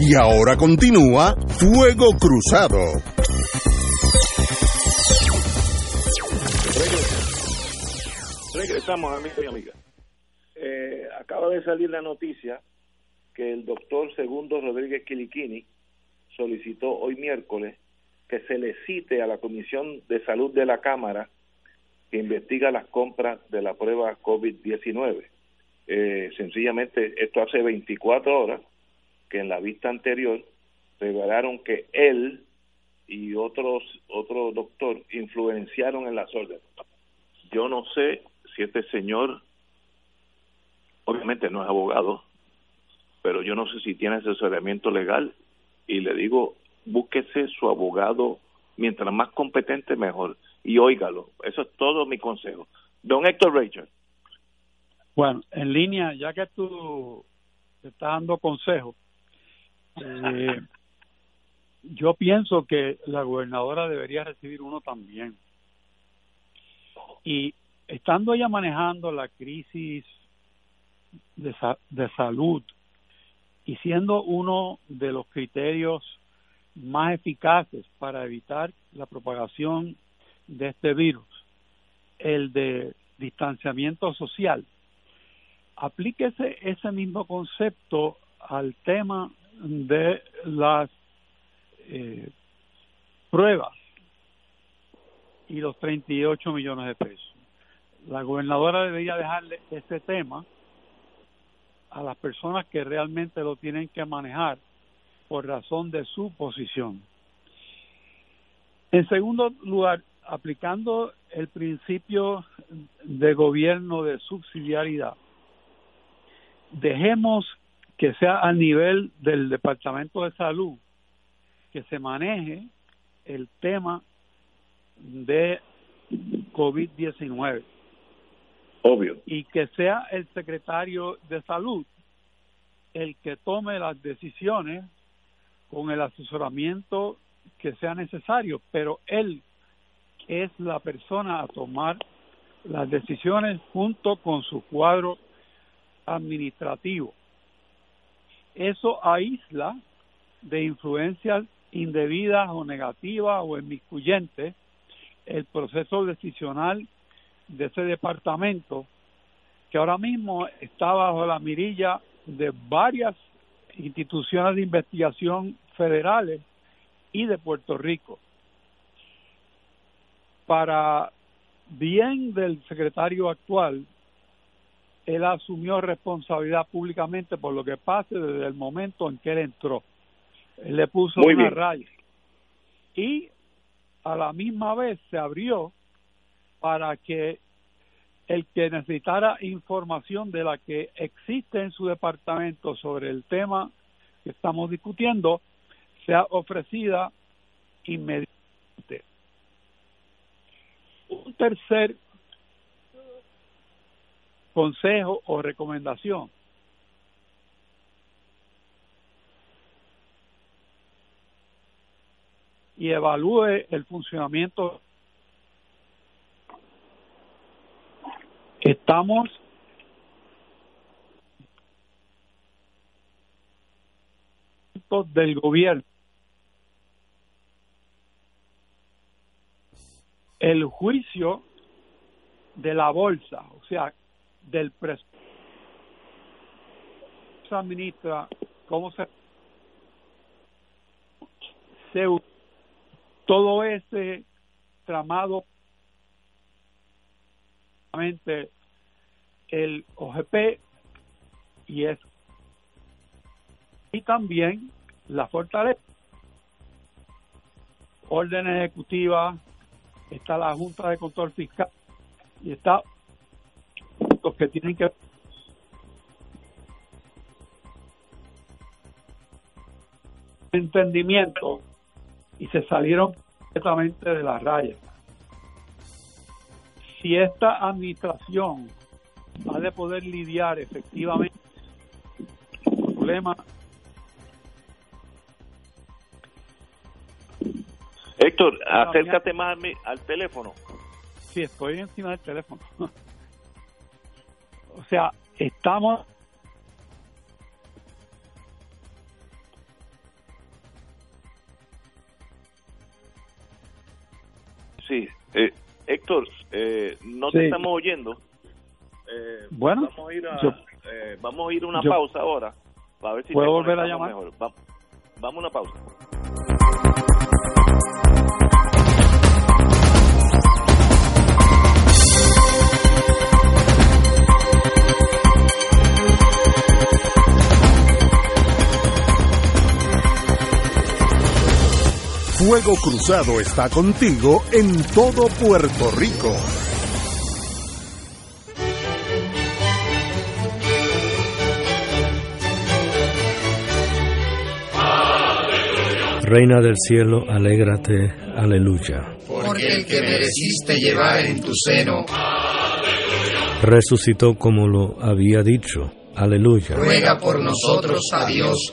Speaker 4: Y ahora continúa Fuego Cruzado.
Speaker 1: Regresamos, amigos y amigas. eh, acaba de salir la noticia que el doctor Segundo Rodríguez Quiliquini solicitó hoy miércoles que se le cite a la Comisión de Salud de la Cámara que investiga las compras de la prueba COVID-19. Eh, sencillamente, esto hace 24 horas que en la vista anterior revelaron que él y otros otro doctor influenciaron en las órdenes. Yo no sé si este señor, obviamente no es abogado, pero yo no sé si tiene asesoramiento legal y le digo, búsquese su abogado, mientras más competente mejor, y óigalo. Eso es todo mi consejo. Don Héctor Rachel.
Speaker 2: Bueno, en línea, ya que tú te estás dando consejos, eh, yo pienso que la gobernadora debería recibir uno también. Y estando ella manejando la crisis de, de salud y siendo uno de los criterios más eficaces para evitar la propagación de este virus, el de distanciamiento social, aplíquese ese mismo concepto al tema de las eh, pruebas y los 38 millones de pesos. La gobernadora debería dejarle ese tema a las personas que realmente lo tienen que manejar por razón de su posición. En segundo lugar, aplicando el principio de gobierno de subsidiariedad, dejemos que sea a nivel del Departamento de Salud que se maneje el tema de COVID-19.
Speaker 1: Obvio.
Speaker 2: Y que sea el secretario de salud el que tome las decisiones con el asesoramiento que sea necesario, pero él es la persona a tomar las decisiones junto con su cuadro administrativo. Eso aísla de influencias indebidas o negativas o inmiscuyentes el proceso decisional de ese departamento que ahora mismo está bajo la mirilla de varias instituciones de investigación federales y de Puerto Rico. Para bien del secretario actual, él asumió responsabilidad públicamente por lo que pase desde el momento en que él entró. Él le puso una raya. Y a la misma vez se abrió para que el que necesitara información de la que existe en su departamento sobre el tema que estamos discutiendo sea ofrecida inmediatamente. Un tercer consejo o recomendación y evalúe el funcionamiento. Estamos del gobierno. El juicio de la bolsa, o sea, del presupuesto se administra, cómo se, se todo ese tramado el OGP y es y también la fortaleza. Orden ejecutiva está la Junta de Control Fiscal y está que tienen que entendimiento y se salieron completamente de la raya. Si esta administración ha de poder lidiar efectivamente con el problema
Speaker 1: Héctor, acércate más al teléfono.
Speaker 2: Sí, estoy encima del teléfono. o sea, estamos
Speaker 1: Sí, eh, Héctor, eh, no te estamos oyendo.
Speaker 2: Eh, Bueno,
Speaker 1: vamos a ir a,
Speaker 2: yo-
Speaker 1: eh, vamos a ir a una
Speaker 2: yo-
Speaker 1: pausa ahora. Para ver si
Speaker 2: ¿Puedo volver a llamar?
Speaker 1: mejor. Va- vamos a una pausa.
Speaker 4: Fuego Cruzado está contigo en todo Puerto Rico.
Speaker 11: Reina del cielo, alégrate, aleluya.
Speaker 12: porque el que mereciste llevar en tu seno,
Speaker 11: Resucitó como lo había dicho, aleluya.
Speaker 12: ruega por nosotros a Dios,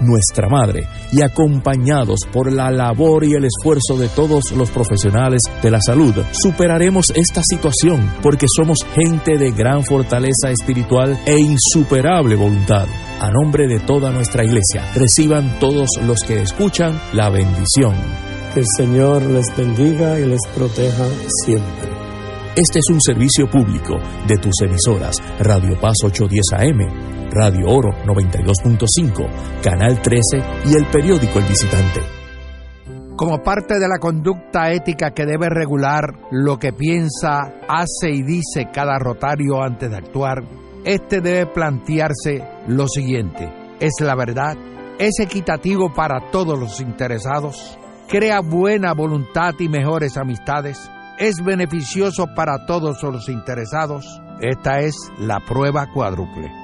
Speaker 5: nuestra Madre, y acompañados por la labor y el esfuerzo de todos los profesionales de la salud, superaremos esta situación porque somos gente de gran fortaleza espiritual e insuperable voluntad. A nombre de toda nuestra iglesia, reciban todos los que escuchan la bendición.
Speaker 11: Que el Señor les bendiga y les proteja siempre.
Speaker 5: Este es un servicio público de tus emisoras Radio Paz 810 AM, Radio Oro 92.5, Canal 13 y el periódico El Visitante.
Speaker 13: Como parte de la conducta ética que debe regular lo que piensa, hace y dice cada rotario antes de actuar, este debe plantearse lo siguiente: ¿es la verdad? ¿Es equitativo para todos los interesados? ¿Crea buena voluntad y mejores amistades? ¿Es beneficioso para todos los interesados? Esta es la prueba cuádruple.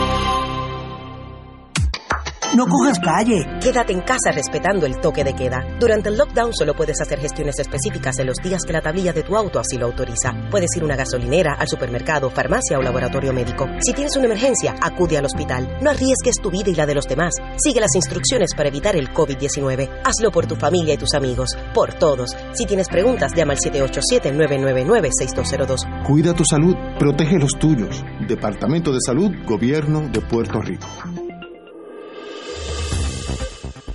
Speaker 8: No cojas calle. Quédate en casa respetando el toque de queda. Durante el lockdown solo puedes hacer gestiones específicas en los días que la tablilla de tu auto así lo autoriza. Puedes ir a una gasolinera, al supermercado, farmacia o laboratorio médico. Si tienes una emergencia, acude al hospital. No arriesgues tu vida y la de los demás. Sigue las instrucciones para evitar el COVID-19. Hazlo por tu familia y tus amigos. Por todos. Si tienes preguntas, llama al 787-999-6202.
Speaker 7: Cuida tu salud, protege los tuyos. Departamento de Salud, Gobierno de Puerto Rico.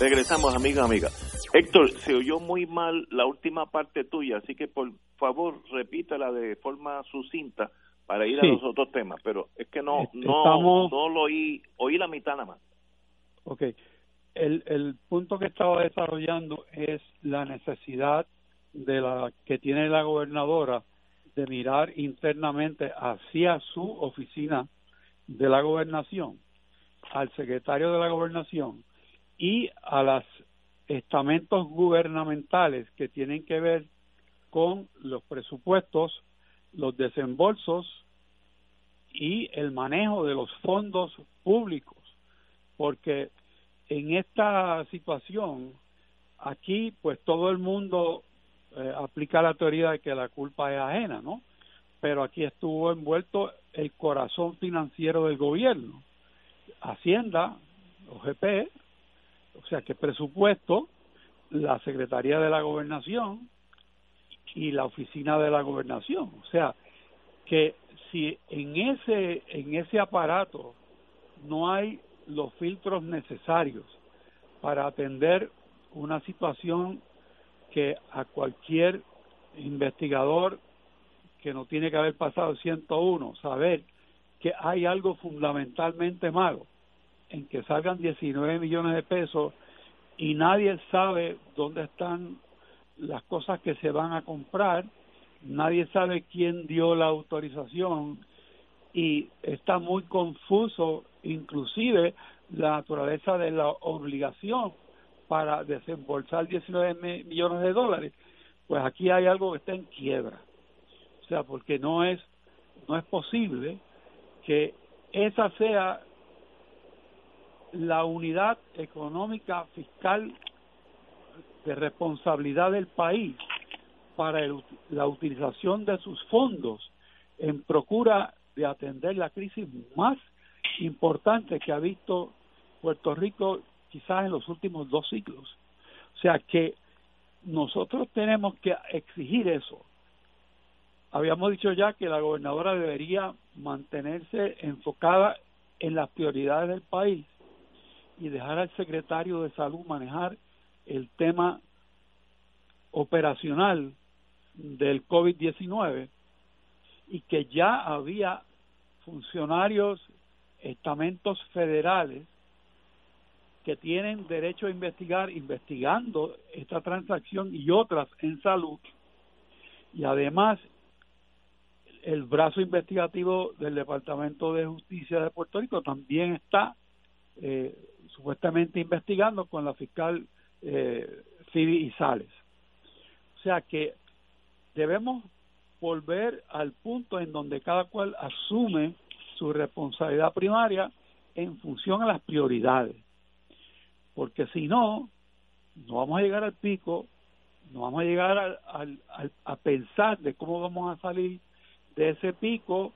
Speaker 1: Regresamos, amigos, amigas. Héctor, se oyó muy mal la última parte tuya, así que por favor repítela de forma sucinta para ir a los otros temas, pero es que no no no lo oí, oí la mitad nada más.
Speaker 2: Ok, el, el punto que estaba desarrollando es la necesidad de la que tiene la gobernadora de mirar internamente hacia su oficina de la gobernación, al secretario de la gobernación y a los estamentos gubernamentales que tienen que ver con los presupuestos, los desembolsos y el manejo de los fondos públicos, porque en esta situación aquí pues todo el mundo eh, aplica la teoría de que la culpa es ajena, ¿no? Pero aquí estuvo envuelto el corazón financiero del gobierno, Hacienda, OGP, o sea que presupuesto, la Secretaría de la Gobernación y la Oficina de la Gobernación, o sea que si en ese en ese aparato no hay los filtros necesarios para atender una situación que a cualquier investigador que no tiene que haber pasado 101 saber que hay algo fundamentalmente malo en que salgan 19 millones de pesos y nadie sabe dónde están las cosas que se van a comprar, nadie sabe quién dio la autorización y está muy confuso inclusive la naturaleza de la obligación para desembolsar 19 millones de dólares, pues aquí hay algo que está en quiebra. O sea, porque no es no es posible que esa sea la unidad económica fiscal de responsabilidad del país para la utilización de sus fondos en procura de atender la crisis más importante que ha visto Puerto Rico quizás en los últimos dos siglos. O sea que nosotros tenemos que exigir eso. Habíamos dicho ya que la gobernadora debería mantenerse enfocada en las prioridades del país y dejar al secretario de salud manejar el tema operacional del COVID-19 y que ya había funcionarios, estamentos federales que tienen derecho a investigar investigando esta transacción y otras en salud. Y además el brazo investigativo del Departamento de Justicia de Puerto Rico también está eh, supuestamente investigando con la fiscal eh, Phoebe Sales. O sea que debemos volver al punto en donde cada cual asume su responsabilidad primaria en función a las prioridades porque si no, no vamos a llegar al pico, no vamos a llegar al, a pensar de cómo vamos a salir de ese pico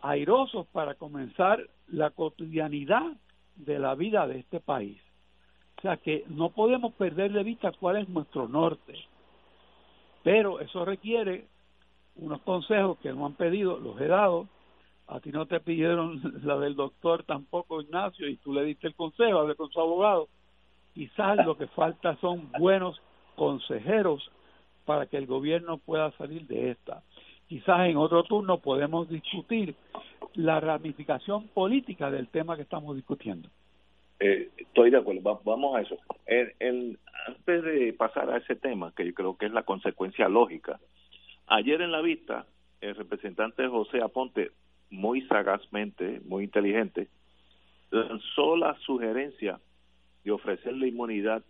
Speaker 2: airosos para comenzar la cotidianidad de la vida de este país. O sea que no podemos perder de vista cuál es nuestro norte, pero eso requiere unos consejos que nos han pedido, los he dado, a ti no te pidieron la del doctor tampoco Ignacio y tú le diste el consejo, hablé con su abogado, Quizás lo que falta son buenos consejeros para que el gobierno pueda salir de esta. Quizás en otro turno podemos discutir la ramificación política del tema que estamos discutiendo.
Speaker 1: Eh, estoy de acuerdo, vamos a eso. antes de pasar a ese tema, que yo creo que es la consecuencia lógica, ayer en la vista, el representante José Aponte, muy sagazmente, muy inteligente, lanzó la sugerencia de ofrecerle inmunidad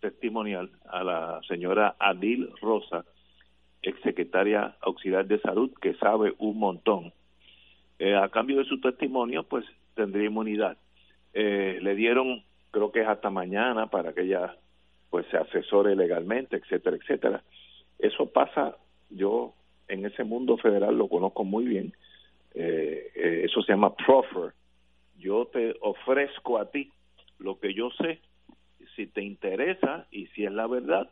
Speaker 1: testimonial a la señora Adil Rosa, exsecretaria auxiliar de salud, que sabe un montón. Eh, a cambio de su testimonio, pues tendría inmunidad. Eh, le dieron, creo que es hasta mañana, para que ella pues se asesore legalmente, etcétera, etcétera. Eso pasa, yo en ese mundo federal lo conozco muy bien, eh, eso se llama proffer. Yo te ofrezco a ti lo que yo sé, si te interesa y si es la verdad,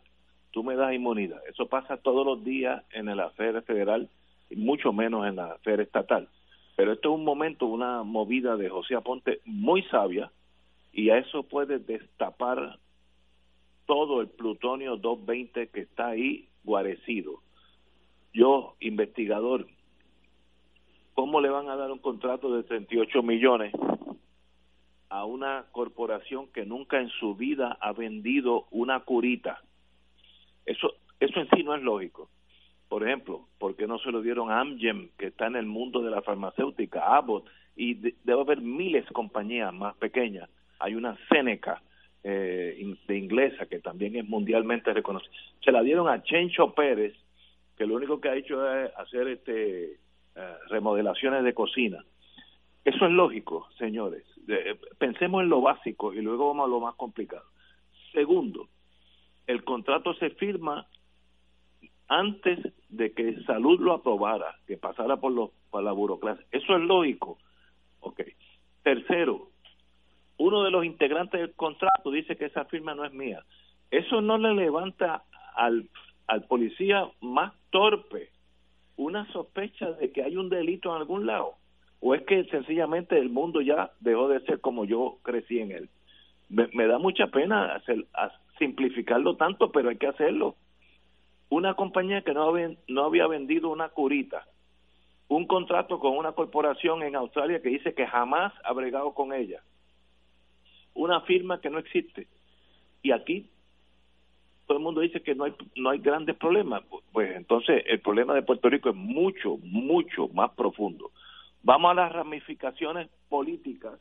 Speaker 1: tú me das inmunidad. Eso pasa todos los días en el afer federal y mucho menos en la afer estatal. Pero esto es un momento, una movida de José Aponte muy sabia y a eso puede destapar todo el plutonio 220 que está ahí guarecido. Yo, investigador, ¿cómo le van a dar un contrato de 38 millones a una corporación que nunca en su vida ha vendido una curita? Eso, eso en sí no es lógico. Por ejemplo, ¿por qué no se lo dieron a Amgen, que está en el mundo de la farmacéutica, Abbott? Y debe haber miles de compañías más pequeñas. Hay una Seneca eh, de inglesa que también es mundialmente reconocida. Se la dieron a Chencho Pérez, que lo único que ha hecho es hacer este eh, remodelaciones de cocina. Eso es lógico, señores. pensemos en lo básico y luego vamos a lo más complicado. Segundo, el contrato se firma antes de que salud lo aprobara, que pasara por, los, por la burocracia. Eso es lógico. Ok. Tercero, uno de los integrantes del contrato dice que esa firma no es mía. Eso no le levanta al, al policía más torpe una sospecha de que hay un delito en algún lado. O es que sencillamente el mundo ya dejó de ser como yo crecí en él. Me, da mucha pena hacer, simplificarlo tanto, pero hay que hacerlo. Una compañía que no había, no había vendido una curita, un contrato con una corporación en Australia que dice que jamás ha bregado con ella, una firma que no existe. Y aquí todo el mundo dice que no hay no hay grandes problemas. Pues entonces el problema de Puerto Rico es mucho, mucho más profundo. Vamos a las ramificaciones políticas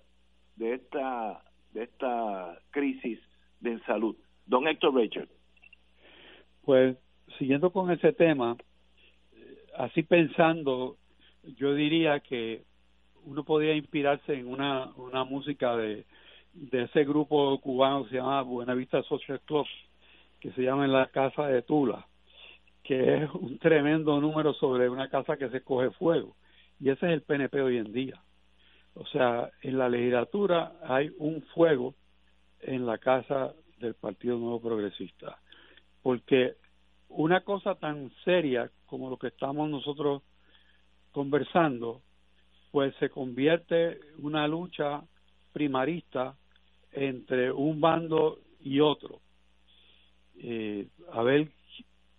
Speaker 1: de esta de esta crisis de salud. Don Héctor Richard.
Speaker 2: Pues siguiendo con ese tema, así pensando, yo diría que uno podría inspirarse en una, una música de, de ese grupo cubano que se llama Buenavista Social Club, que se llama la Casa de Tula, que es un tremendo número sobre una casa que se coge fuego. Y ese es el PNP hoy en día. O sea, en la legislatura hay un fuego en la casa del Partido Nuevo Progresista. Porque una cosa tan seria como lo que estamos nosotros conversando, pues se convierte en una lucha primarista entre un bando y otro. Eh, a ver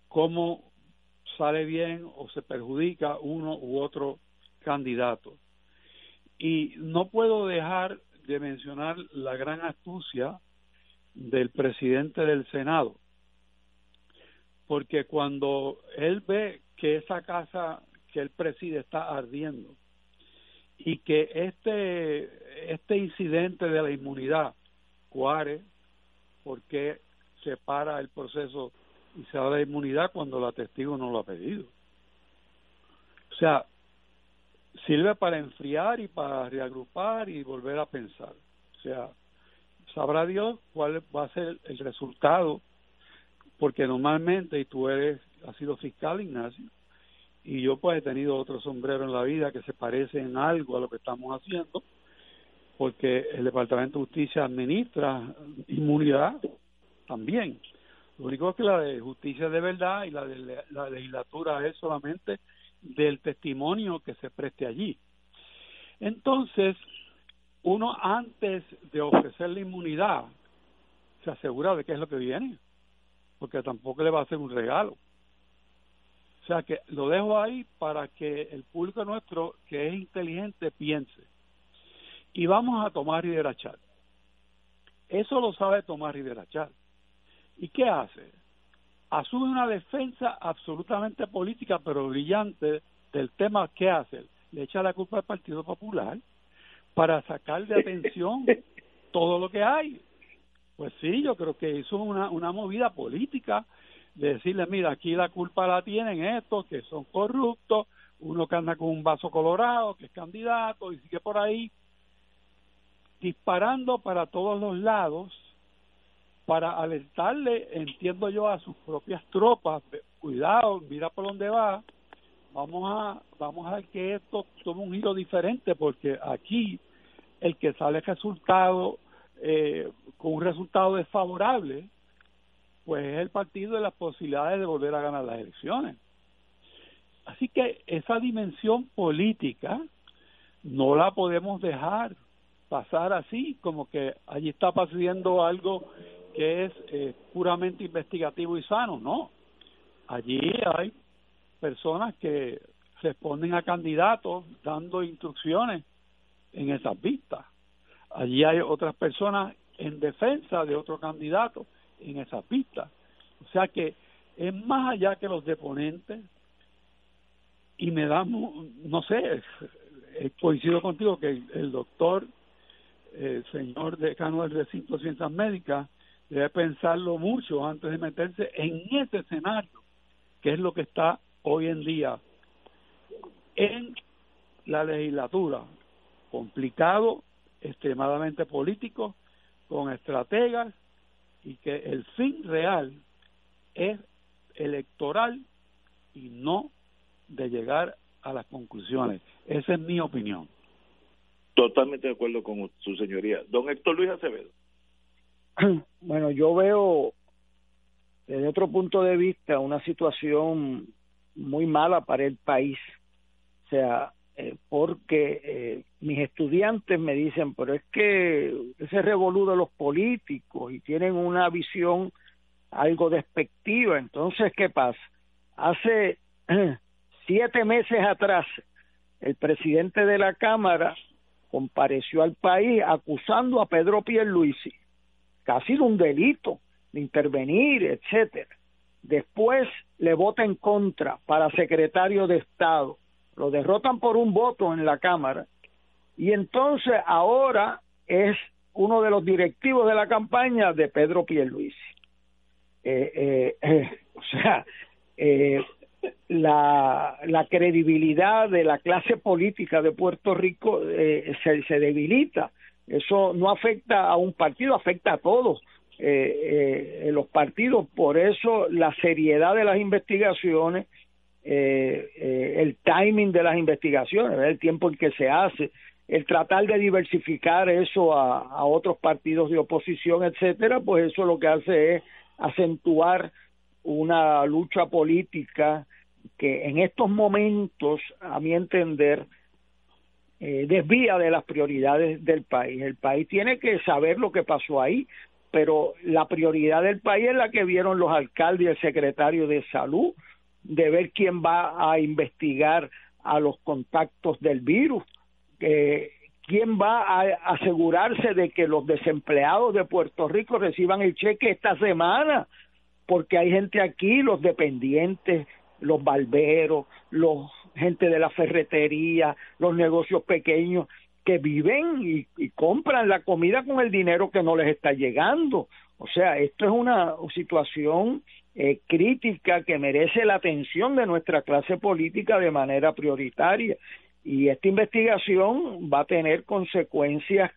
Speaker 2: cómo sale bien o se perjudica uno u otro candidato. Y no puedo dejar de mencionar la gran astucia del presidente del Senado, porque cuando él ve que esa casa que él preside está ardiendo y que este este incidente de la inmunidad cuare porque se para el proceso y se da la inmunidad cuando la testigo no lo ha pedido. O sea, sirve para enfriar y para reagrupar y volver a pensar. O sea, sabrá Dios cuál va a ser el resultado, porque normalmente, y tú eres, has sido fiscal, Ignacio, y yo pues he tenido otro sombrero en la vida que se parece en algo a lo que estamos haciendo, porque el Departamento de Justicia administra inmunidad también. Lo único es que la de justicia de verdad y la de la legislatura es solamente del testimonio que se preste allí. Entonces, uno antes de ofrecer la inmunidad se asegura de qué es lo que viene, porque tampoco le va a hacer un regalo. O sea que lo dejo ahí para que el público nuestro, que es inteligente, piense. Y vamos a tomar y derachar. Eso lo sabe tomar y derachar. ¿Y qué hace? asume una defensa absolutamente política, pero brillante, del tema que hace. Le echa la culpa al Partido Popular para sacar de atención todo lo que hay. Pues sí, yo creo que hizo una, una movida política de decirle, mira, aquí la culpa la tienen estos que son corruptos, uno que anda con un vaso colorado, que es candidato, y sigue por ahí disparando para todos los lados para alertarle, entiendo yo, a sus propias tropas, cuidado, mira por dónde va, vamos a, vamos a que esto tome un giro diferente, porque aquí el que sale resultado, eh, con un resultado desfavorable, pues es el partido de las posibilidades de volver a ganar las elecciones. Así que esa dimensión política no la podemos dejar pasar así, como que allí está pasando algo que es eh, puramente investigativo y sano, no. Allí hay personas que responden a candidatos dando instrucciones en esas vistas. Allí hay otras personas en defensa de otro candidato en esas vistas. O sea que es más allá que los deponentes y me da, no sé, coincido contigo que el doctor, el señor decano del recinto de ciencias médicas, debe pensarlo mucho antes de meterse en ese escenario, que es lo que está hoy en día en la legislatura, complicado, extremadamente político, con estrategas y que el fin real es electoral y no de llegar a las conclusiones. Esa es mi opinión.
Speaker 1: Totalmente de acuerdo con su señoría. Don Héctor Luis Acevedo.
Speaker 6: Bueno, yo veo desde otro punto de vista una situación muy mala para el país. O sea, eh, porque eh, mis estudiantes me dicen, pero es que ese revolú los políticos y tienen una visión algo despectiva. Entonces, ¿qué pasa? Hace siete meses atrás, el presidente de la Cámara compareció al país acusando a Pedro Pierluisi, casi de un delito, de intervenir, etcétera. Después le vota en contra para secretario de Estado lo derrotan por un voto en la Cámara y entonces ahora es uno de los directivos de la campaña de Pedro Pierluisi. Eh, eh, eh, o sea, eh, la, la credibilidad de la clase política de Puerto Rico eh, se, se debilita. Eso no afecta a un partido, afecta a todos eh, los partidos. Por eso la seriedad de las investigaciones eh, eh, el timing de las investigaciones, el tiempo en que se hace, el tratar de diversificar eso a, a otros partidos de oposición, etcétera, pues eso lo que hace es acentuar una lucha política que en estos momentos, a mi entender, eh, desvía de las prioridades del país. El país tiene que saber lo que pasó ahí, pero la prioridad del país es la que vieron los alcaldes y el secretario de salud, de ver quién va a investigar a los contactos del virus, eh, quién va a asegurarse de que los desempleados de Puerto Rico reciban el cheque esta semana, porque hay gente aquí, los dependientes, los barberos, los gente de la ferretería, los negocios pequeños que viven y, compran la comida con el dinero que no les está llegando. O sea, esto es una situación eh, crítica que merece la atención de nuestra clase política de manera prioritaria. Y esta investigación va a tener consecuencias,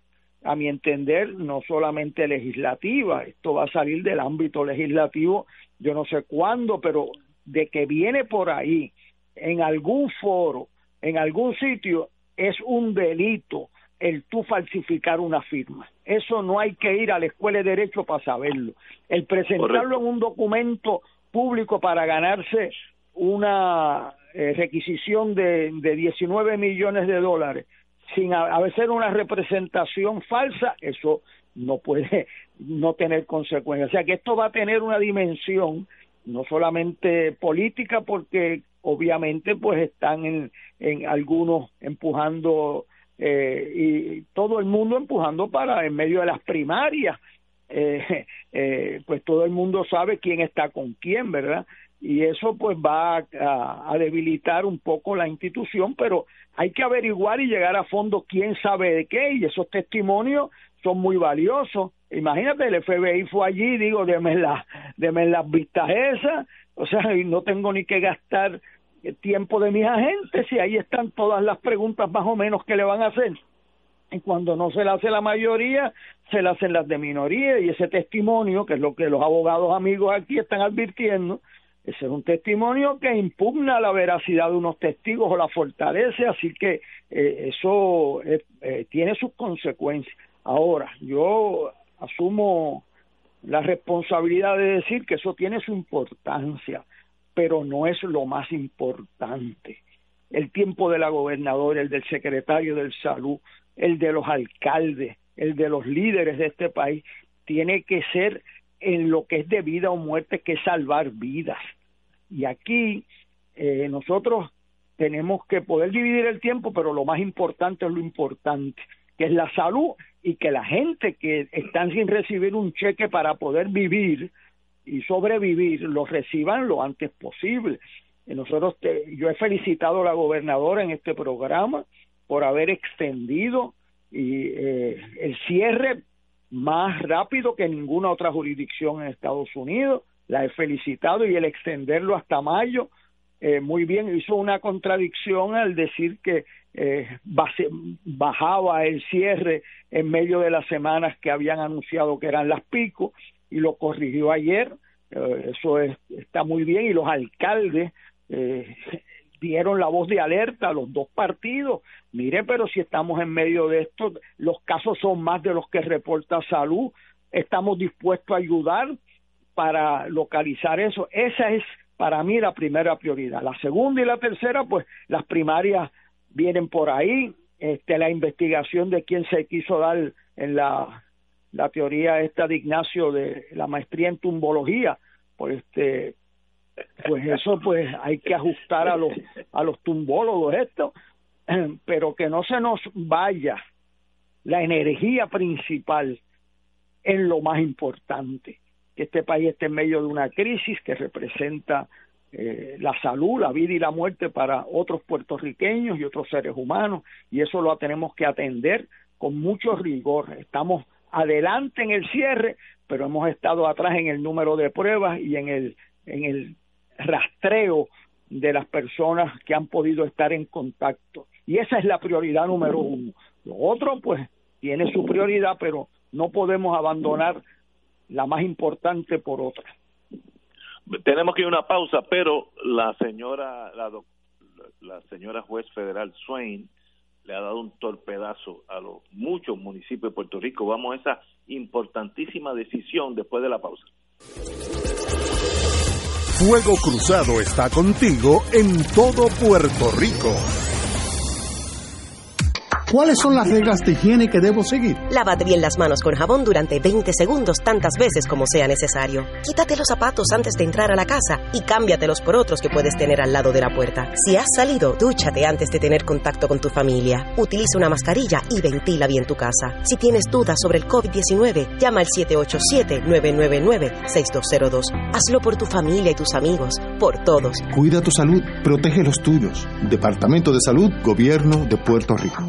Speaker 6: a mi entender, no solamente legislativas, esto va a salir del ámbito legislativo, yo no sé cuándo, pero de que viene por ahí, en algún foro, en algún sitio, es un delito el tú falsificar una firma. Eso no hay que ir a la escuela de derecho para saberlo. El presentarlo en un documento público para ganarse una eh, requisición de, de 19 millones de dólares sin hacer una representación falsa, eso no puede no tener consecuencias. O sea que esto va a tener una dimensión no solamente política, porque obviamente pues están en, en algunos empujando eh, y todo el mundo empujando para en medio de las primarias eh, eh, pues todo el mundo sabe quién está con quién verdad y eso pues va a, a, debilitar un poco la institución pero hay que averiguar y llegar a fondo quién sabe de qué y esos testimonios son muy valiosos. Imagínate el FBI fue allí digo deme las las vistas esas o sea no tengo ni que gastar tiempo de mis agentes y ahí están todas las preguntas más o menos que le van a hacer. Y cuando no se le hace la mayoría, se le hacen las de minoría y ese testimonio, que es lo que los abogados amigos aquí están advirtiendo, ese es un testimonio que impugna la veracidad de unos testigos o la fortalece, así que eh, eso eh, eh, tiene sus consecuencias. Ahora, yo asumo la responsabilidad de decir que eso tiene su importancia pero no es lo más importante. El tiempo de la gobernadora, el del secretario de salud, el de los alcaldes, el de los líderes de este país, tiene que ser en lo que es de vida o muerte, que es salvar vidas. Y aquí eh, nosotros tenemos que poder dividir el tiempo, pero lo más importante es lo importante, que es la salud y que la gente que están sin recibir un cheque para poder vivir y sobrevivir, lo reciban lo antes posible. Nosotros, yo he felicitado a la gobernadora en este programa por haber extendido y eh, el cierre más rápido que ninguna otra jurisdicción en Estados Unidos. La he felicitado y el extenderlo hasta mayo, eh, muy bien, hizo una contradicción al decir que eh, bajaba el cierre en medio de las semanas que habían anunciado que eran las picos y lo corrigió ayer. Eh, eso está muy bien y los alcaldes eh, dieron la voz de alerta a los dos partidos. Mire, pero si estamos en medio de esto, los casos son más de los que reporta salud. Estamos dispuestos a ayudar para localizar eso. Esa es para mí la primera prioridad. La segunda y la tercera, pues las primarias vienen por ahí. Este, la investigación de quién se quiso dar en la, la teoría esta de Ignacio de la maestría en tumbología, pues este pues eso pues hay que ajustar a los a los tumbólogos esto pero que no se nos vaya la energía principal en lo más importante que este país esté en medio de una crisis que representa eh, la salud, la vida y la muerte para otros puertorriqueños y otros seres humanos y eso lo tenemos que atender con mucho rigor. Estamos adelante en el cierre, pero hemos estado atrás en el número de pruebas y en el en el rastreo de las personas que han podido estar en contacto. Y esa es la prioridad número uno. Lo otro, pues, tiene su prioridad, pero no podemos abandonar la más importante por otra.
Speaker 1: Tenemos que ir a una pausa, pero la señora, la, señora juez federal Swain le ha dado un torpedazo a los muchos municipios de Puerto Rico. Vamos a esa importantísima decisión después de la pausa.
Speaker 4: Fuego Cruzado está contigo en todo Puerto Rico.
Speaker 14: ¿Cuáles son las reglas de higiene que debo seguir?
Speaker 8: Lávate bien las manos con jabón durante 20 segundos tantas veces como sea necesario. Quítate los zapatos antes de entrar a la casa y cámbiatelos por otros que puedes tener al lado de la puerta. Si has salido, dúchate antes de tener contacto con tu familia. Utiliza una mascarilla y ventila bien tu casa. Si tienes dudas sobre el COVID-19, llama al 787-999-6202. Hazlo por tu familia y tus amigos, por todos.
Speaker 7: Cuida tu salud, protege los tuyos. Departamento de Salud, Gobierno de Puerto Rico.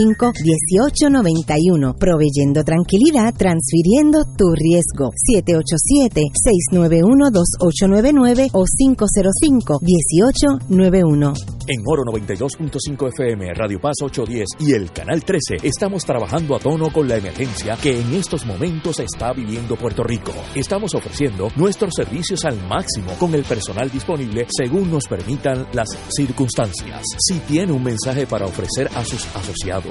Speaker 9: 1891 proveyendo tranquilidad, transfiriendo tu riesgo. 787-691-2899 o 505-1891.
Speaker 5: En Oro 92.5 FM, Radio Paz 810 y el Canal 13 estamos trabajando a tono con la emergencia que en estos momentos está viviendo Puerto Rico. Estamos ofreciendo nuestros servicios al máximo con el personal disponible según nos permitan las circunstancias. Si tiene un mensaje para ofrecer a sus asociados,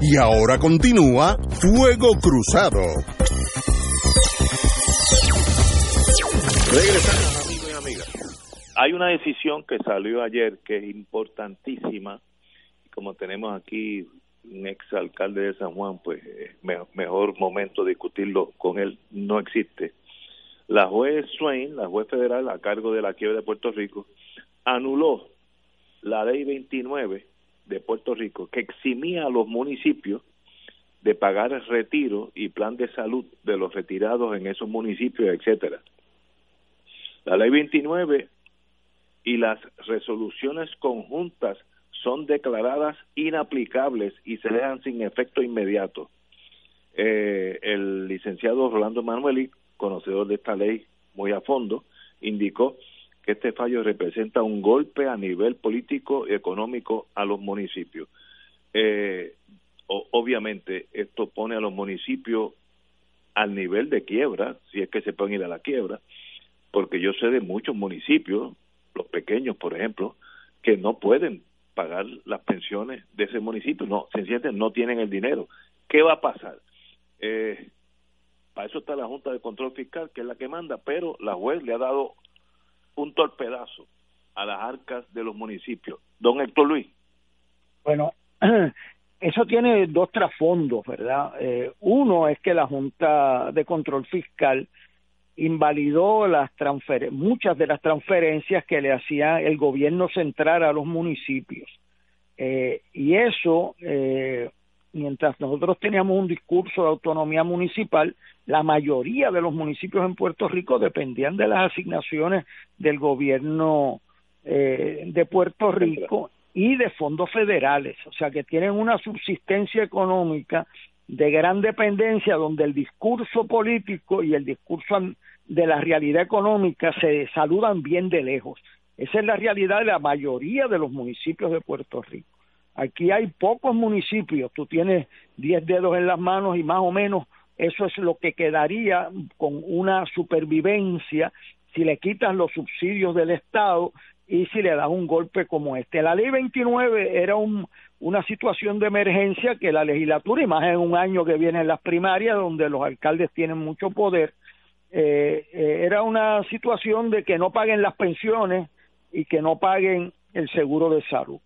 Speaker 4: Y ahora continúa Fuego Cruzado.
Speaker 1: Regresamos, amigos y amigas. Hay una decisión que salió ayer que es importantísima. Como tenemos aquí un ex alcalde de San Juan, pues mejor momento discutirlo con él no existe. La juez Swain, la juez federal a cargo de la quiebra de Puerto Rico, anuló la ley 29 de Puerto Rico que eximía a los municipios de pagar el retiro y plan de salud de los retirados en esos municipios, etcétera. La ley 29 y las resoluciones conjuntas son declaradas inaplicables y se dejan sin efecto inmediato. Eh, el licenciado Rolando Manueli, conocedor de esta ley muy a fondo, indicó que este fallo representa un golpe a nivel político y económico a los municipios. Eh, obviamente, esto pone a los municipios al nivel de quiebra, si es que se pueden ir a la quiebra, porque yo sé de muchos municipios, los pequeños, por ejemplo, que no pueden pagar las pensiones de ese municipio, no, sencillamente no tienen el dinero. ¿Qué va a pasar? Eh, para eso está la Junta de Control Fiscal, que es la que manda, pero la juez le ha dado un torpedazo a las arcas de los municipios. Don Héctor Luis.
Speaker 6: Bueno, eso tiene dos trasfondos, ¿verdad? Eh, uno es que la Junta de Control Fiscal invalidó las muchas de las transferencias que le hacía el gobierno central a los municipios. Eh, y eso, eh, mientras nosotros teníamos un discurso de autonomía municipal, la mayoría de los municipios en Puerto Rico dependían de las asignaciones del gobierno eh, de Puerto Rico y de fondos federales, o sea que tienen una subsistencia económica de gran dependencia donde el discurso político y el discurso de la realidad económica se saludan bien de lejos. Esa es la realidad de la mayoría de los municipios de Puerto Rico. Aquí hay pocos municipios, tú tienes 10 dedos en las manos y más o menos eso es lo que quedaría con una supervivencia si le quitas los subsidios del Estado y si le das un golpe como este. La ley 29 era un, una situación de emergencia que la legislatura, y más en un año que vienen las primarias, donde los alcaldes tienen mucho poder, eh, eh, era una situación de que no paguen las pensiones y que no paguen el seguro de salud.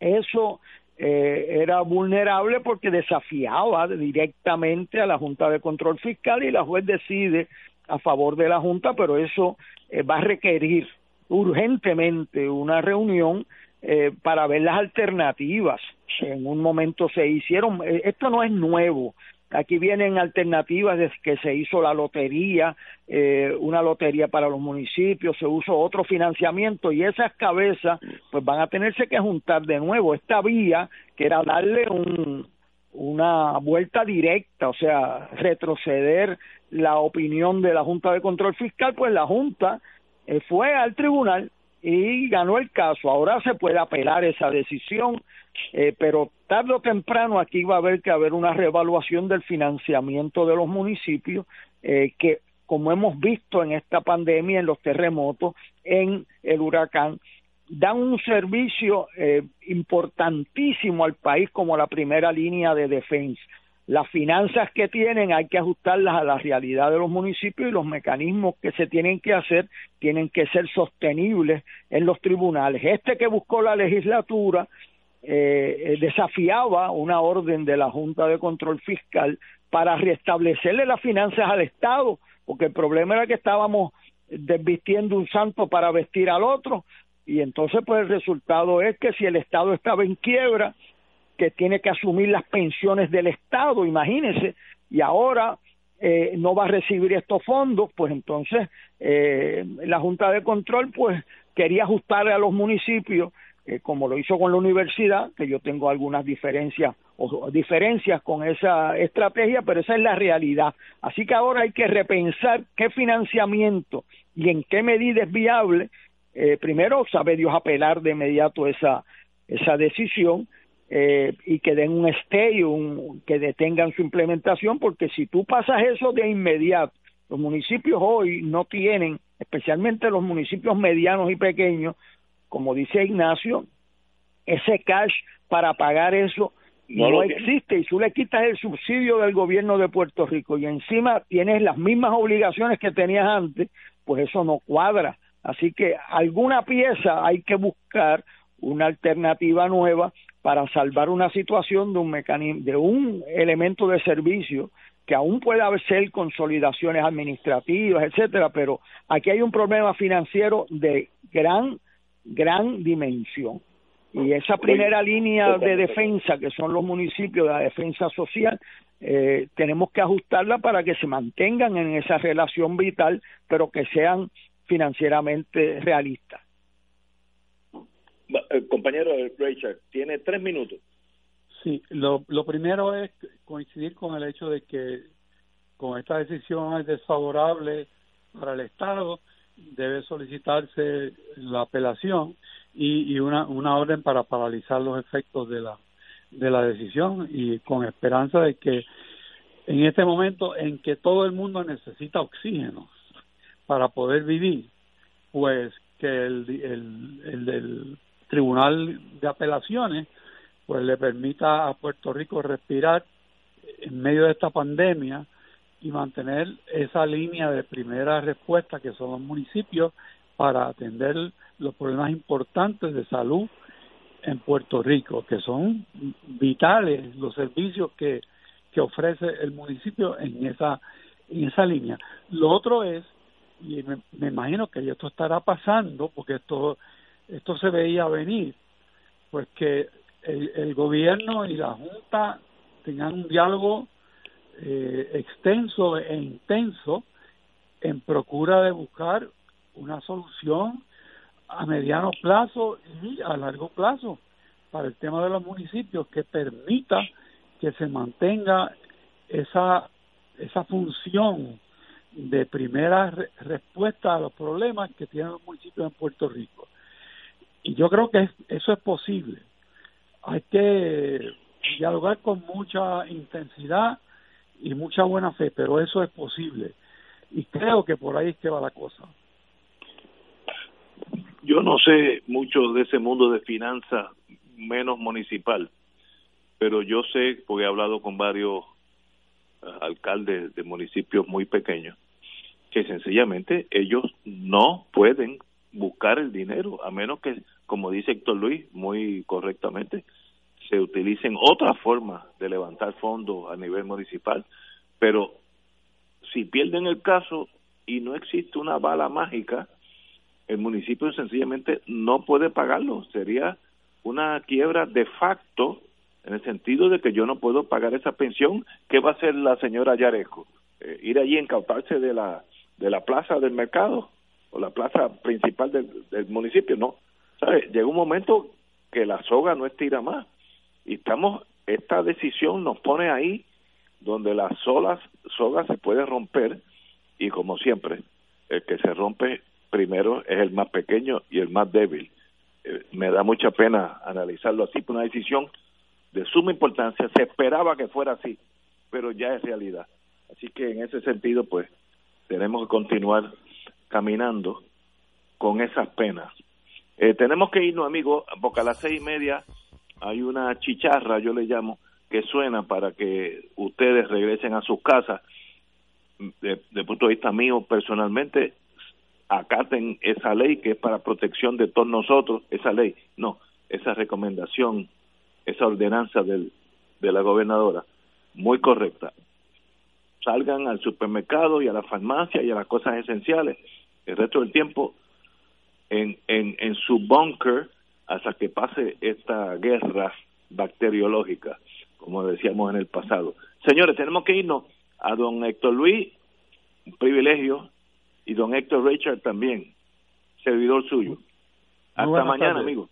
Speaker 6: Eso eh, era vulnerable porque desafiaba directamente a la Junta de Control Fiscal y la juez decide a favor de la Junta, pero eso va a requerir urgentemente una reunión eh, para ver las alternativas. En un momento se hicieron, eh, esto no es nuevo, aquí vienen alternativas desde que se hizo la lotería, eh, una lotería para los municipios, se usó otro financiamiento y esas cabezas pues van a tenerse que juntar de nuevo. Esta vía, que era darle un, una vuelta directa, o sea, retroceder la opinión de la Junta de Control Fiscal, pues la Junta fue al tribunal y ganó el caso. Ahora se puede apelar esa decisión, eh, pero tarde o temprano aquí va a haber que haber una reevaluación del financiamiento de los municipios eh, que como hemos visto en esta pandemia, en los terremotos, en el huracán, dan un servicio eh, importantísimo al país como la primera línea de defensa las finanzas que tienen hay que ajustarlas a la realidad de los municipios y los mecanismos que se tienen que hacer tienen que ser sostenibles en los tribunales. Este que buscó la legislatura eh, eh, desafiaba una orden de la Junta de Control Fiscal para restablecerle las finanzas al Estado, porque el problema era que estábamos desvistiendo un santo para vestir al otro, y entonces pues el resultado es que si el Estado estaba en quiebra, que tiene que asumir las pensiones del Estado, imagínense, y ahora eh, no va a recibir estos fondos, pues entonces eh, la Junta de Control pues quería ajustarle a los municipios, eh, como lo hizo con la universidad, que yo tengo algunas diferencias o diferencias con esa estrategia, pero esa es la realidad. Así que ahora hay que repensar qué financiamiento y en qué medida es viable. primero, sabe Dios apelar de inmediato esa, esa decisión eh, y que den un stay, un, que detengan su implementación, porque si tú pasas eso de inmediato, los municipios hoy no tienen, especialmente los municipios medianos y pequeños, como dice Ignacio, ese cash para pagar eso no, existe y tú le quitas el subsidio del gobierno de Puerto Rico y encima tienes las mismas obligaciones que tenías antes, pues eso no cuadra. Así que alguna pieza hay que buscar una alternativa nueva para salvar una situación de un mecanismo, de un elemento de servicio que aún puede ser consolidaciones administrativas, etcétera, pero aquí hay un problema financiero de gran, gran dimensión. Y esa primera línea de defensa, que son los municipios de la defensa social, eh, tenemos que ajustarla para que se mantengan en esa relación vital, pero que sean financieramente realistas.
Speaker 1: Eh, compañero Richard, tiene tres minutos.
Speaker 2: Sí, lo, lo primero es coincidir con el hecho de que con esta decisión es desfavorable para el Estado, debe solicitarse la apelación y, y una, una orden para paralizar los efectos de la de la decisión y con esperanza de que en este momento en que todo el mundo necesita oxígeno para poder vivir, pues que el, el, el del Tribunal de Apelaciones pues le permita a Puerto Rico respirar en medio de esta pandemia y mantener esa línea de primera respuesta que son los municipios para atender los problemas importantes de salud en Puerto Rico, que son vitales los servicios que, que ofrece el municipio en esa, en esa línea. Lo otro es, y me, me imagino que esto estará pasando, porque esto, esto se veía venir, pues que el, el gobierno y la Junta tengan un diálogo eh, extenso e intenso en procura de buscar una solución a mediano plazo y a largo plazo para el tema de los municipios que permita que se mantenga esa esa función de primera respuesta a los problemas que tienen los municipios en Puerto Rico. Y yo creo que eso es posible. Hay que dialogar con mucha intensidad y mucha buena fe, pero eso es posible. Y creo que por ahí es que va la cosa.
Speaker 1: Yo no sé mucho de ese mundo de finanzas, menos municipal, pero yo sé, porque he hablado con varios eh, alcaldes de municipios muy pequeños, que sencillamente ellos no pueden buscar el dinero, a menos que, como dice Héctor Luis muy correctamente, se utilicen otras formas de levantar fondos a nivel municipal, pero si pierden el caso y no existe una bala mágica, el municipio sencillamente no puede pagarlo. Sería una quiebra de facto en el sentido de que yo no puedo pagar esa pensión. ¿Qué va a hacer la señora Yarejo? Eh, ¿Ir allí a incautarse de la, de la plaza del mercado o la plaza principal del, del municipio? No. Llega un momento que la soga no estira más. Y estamos esta decisión nos pone ahí donde las solas sogas se puede romper. Y como siempre el que se rompe primero es el más pequeño y el más débil. Eh, me da mucha pena analizarlo así una decisión de suma importancia se esperaba que fuera así pero ya es realidad. Así que en ese sentido pues tenemos que continuar caminando con esas penas eh, tenemos que irnos amigos porque a las seis y media hay una chicharra, yo le llamo, que suena para que ustedes regresen a sus casas. De, de punto de vista mío, personalmente, acaten esa ley que es para protección de todos nosotros, esa ley, no, esa recomendación, esa ordenanza del, de la gobernadora, muy correcta. Salgan al supermercado y a la farmacia y a las cosas esenciales. El resto del tiempo en, en, en su bunker hasta que pase esta guerra bacteriológica, como decíamos en el pasado. Señores, tenemos que irnos a don Héctor Luis, un privilegio, y don Héctor Richard también, servidor suyo. Hasta mañana, amigos.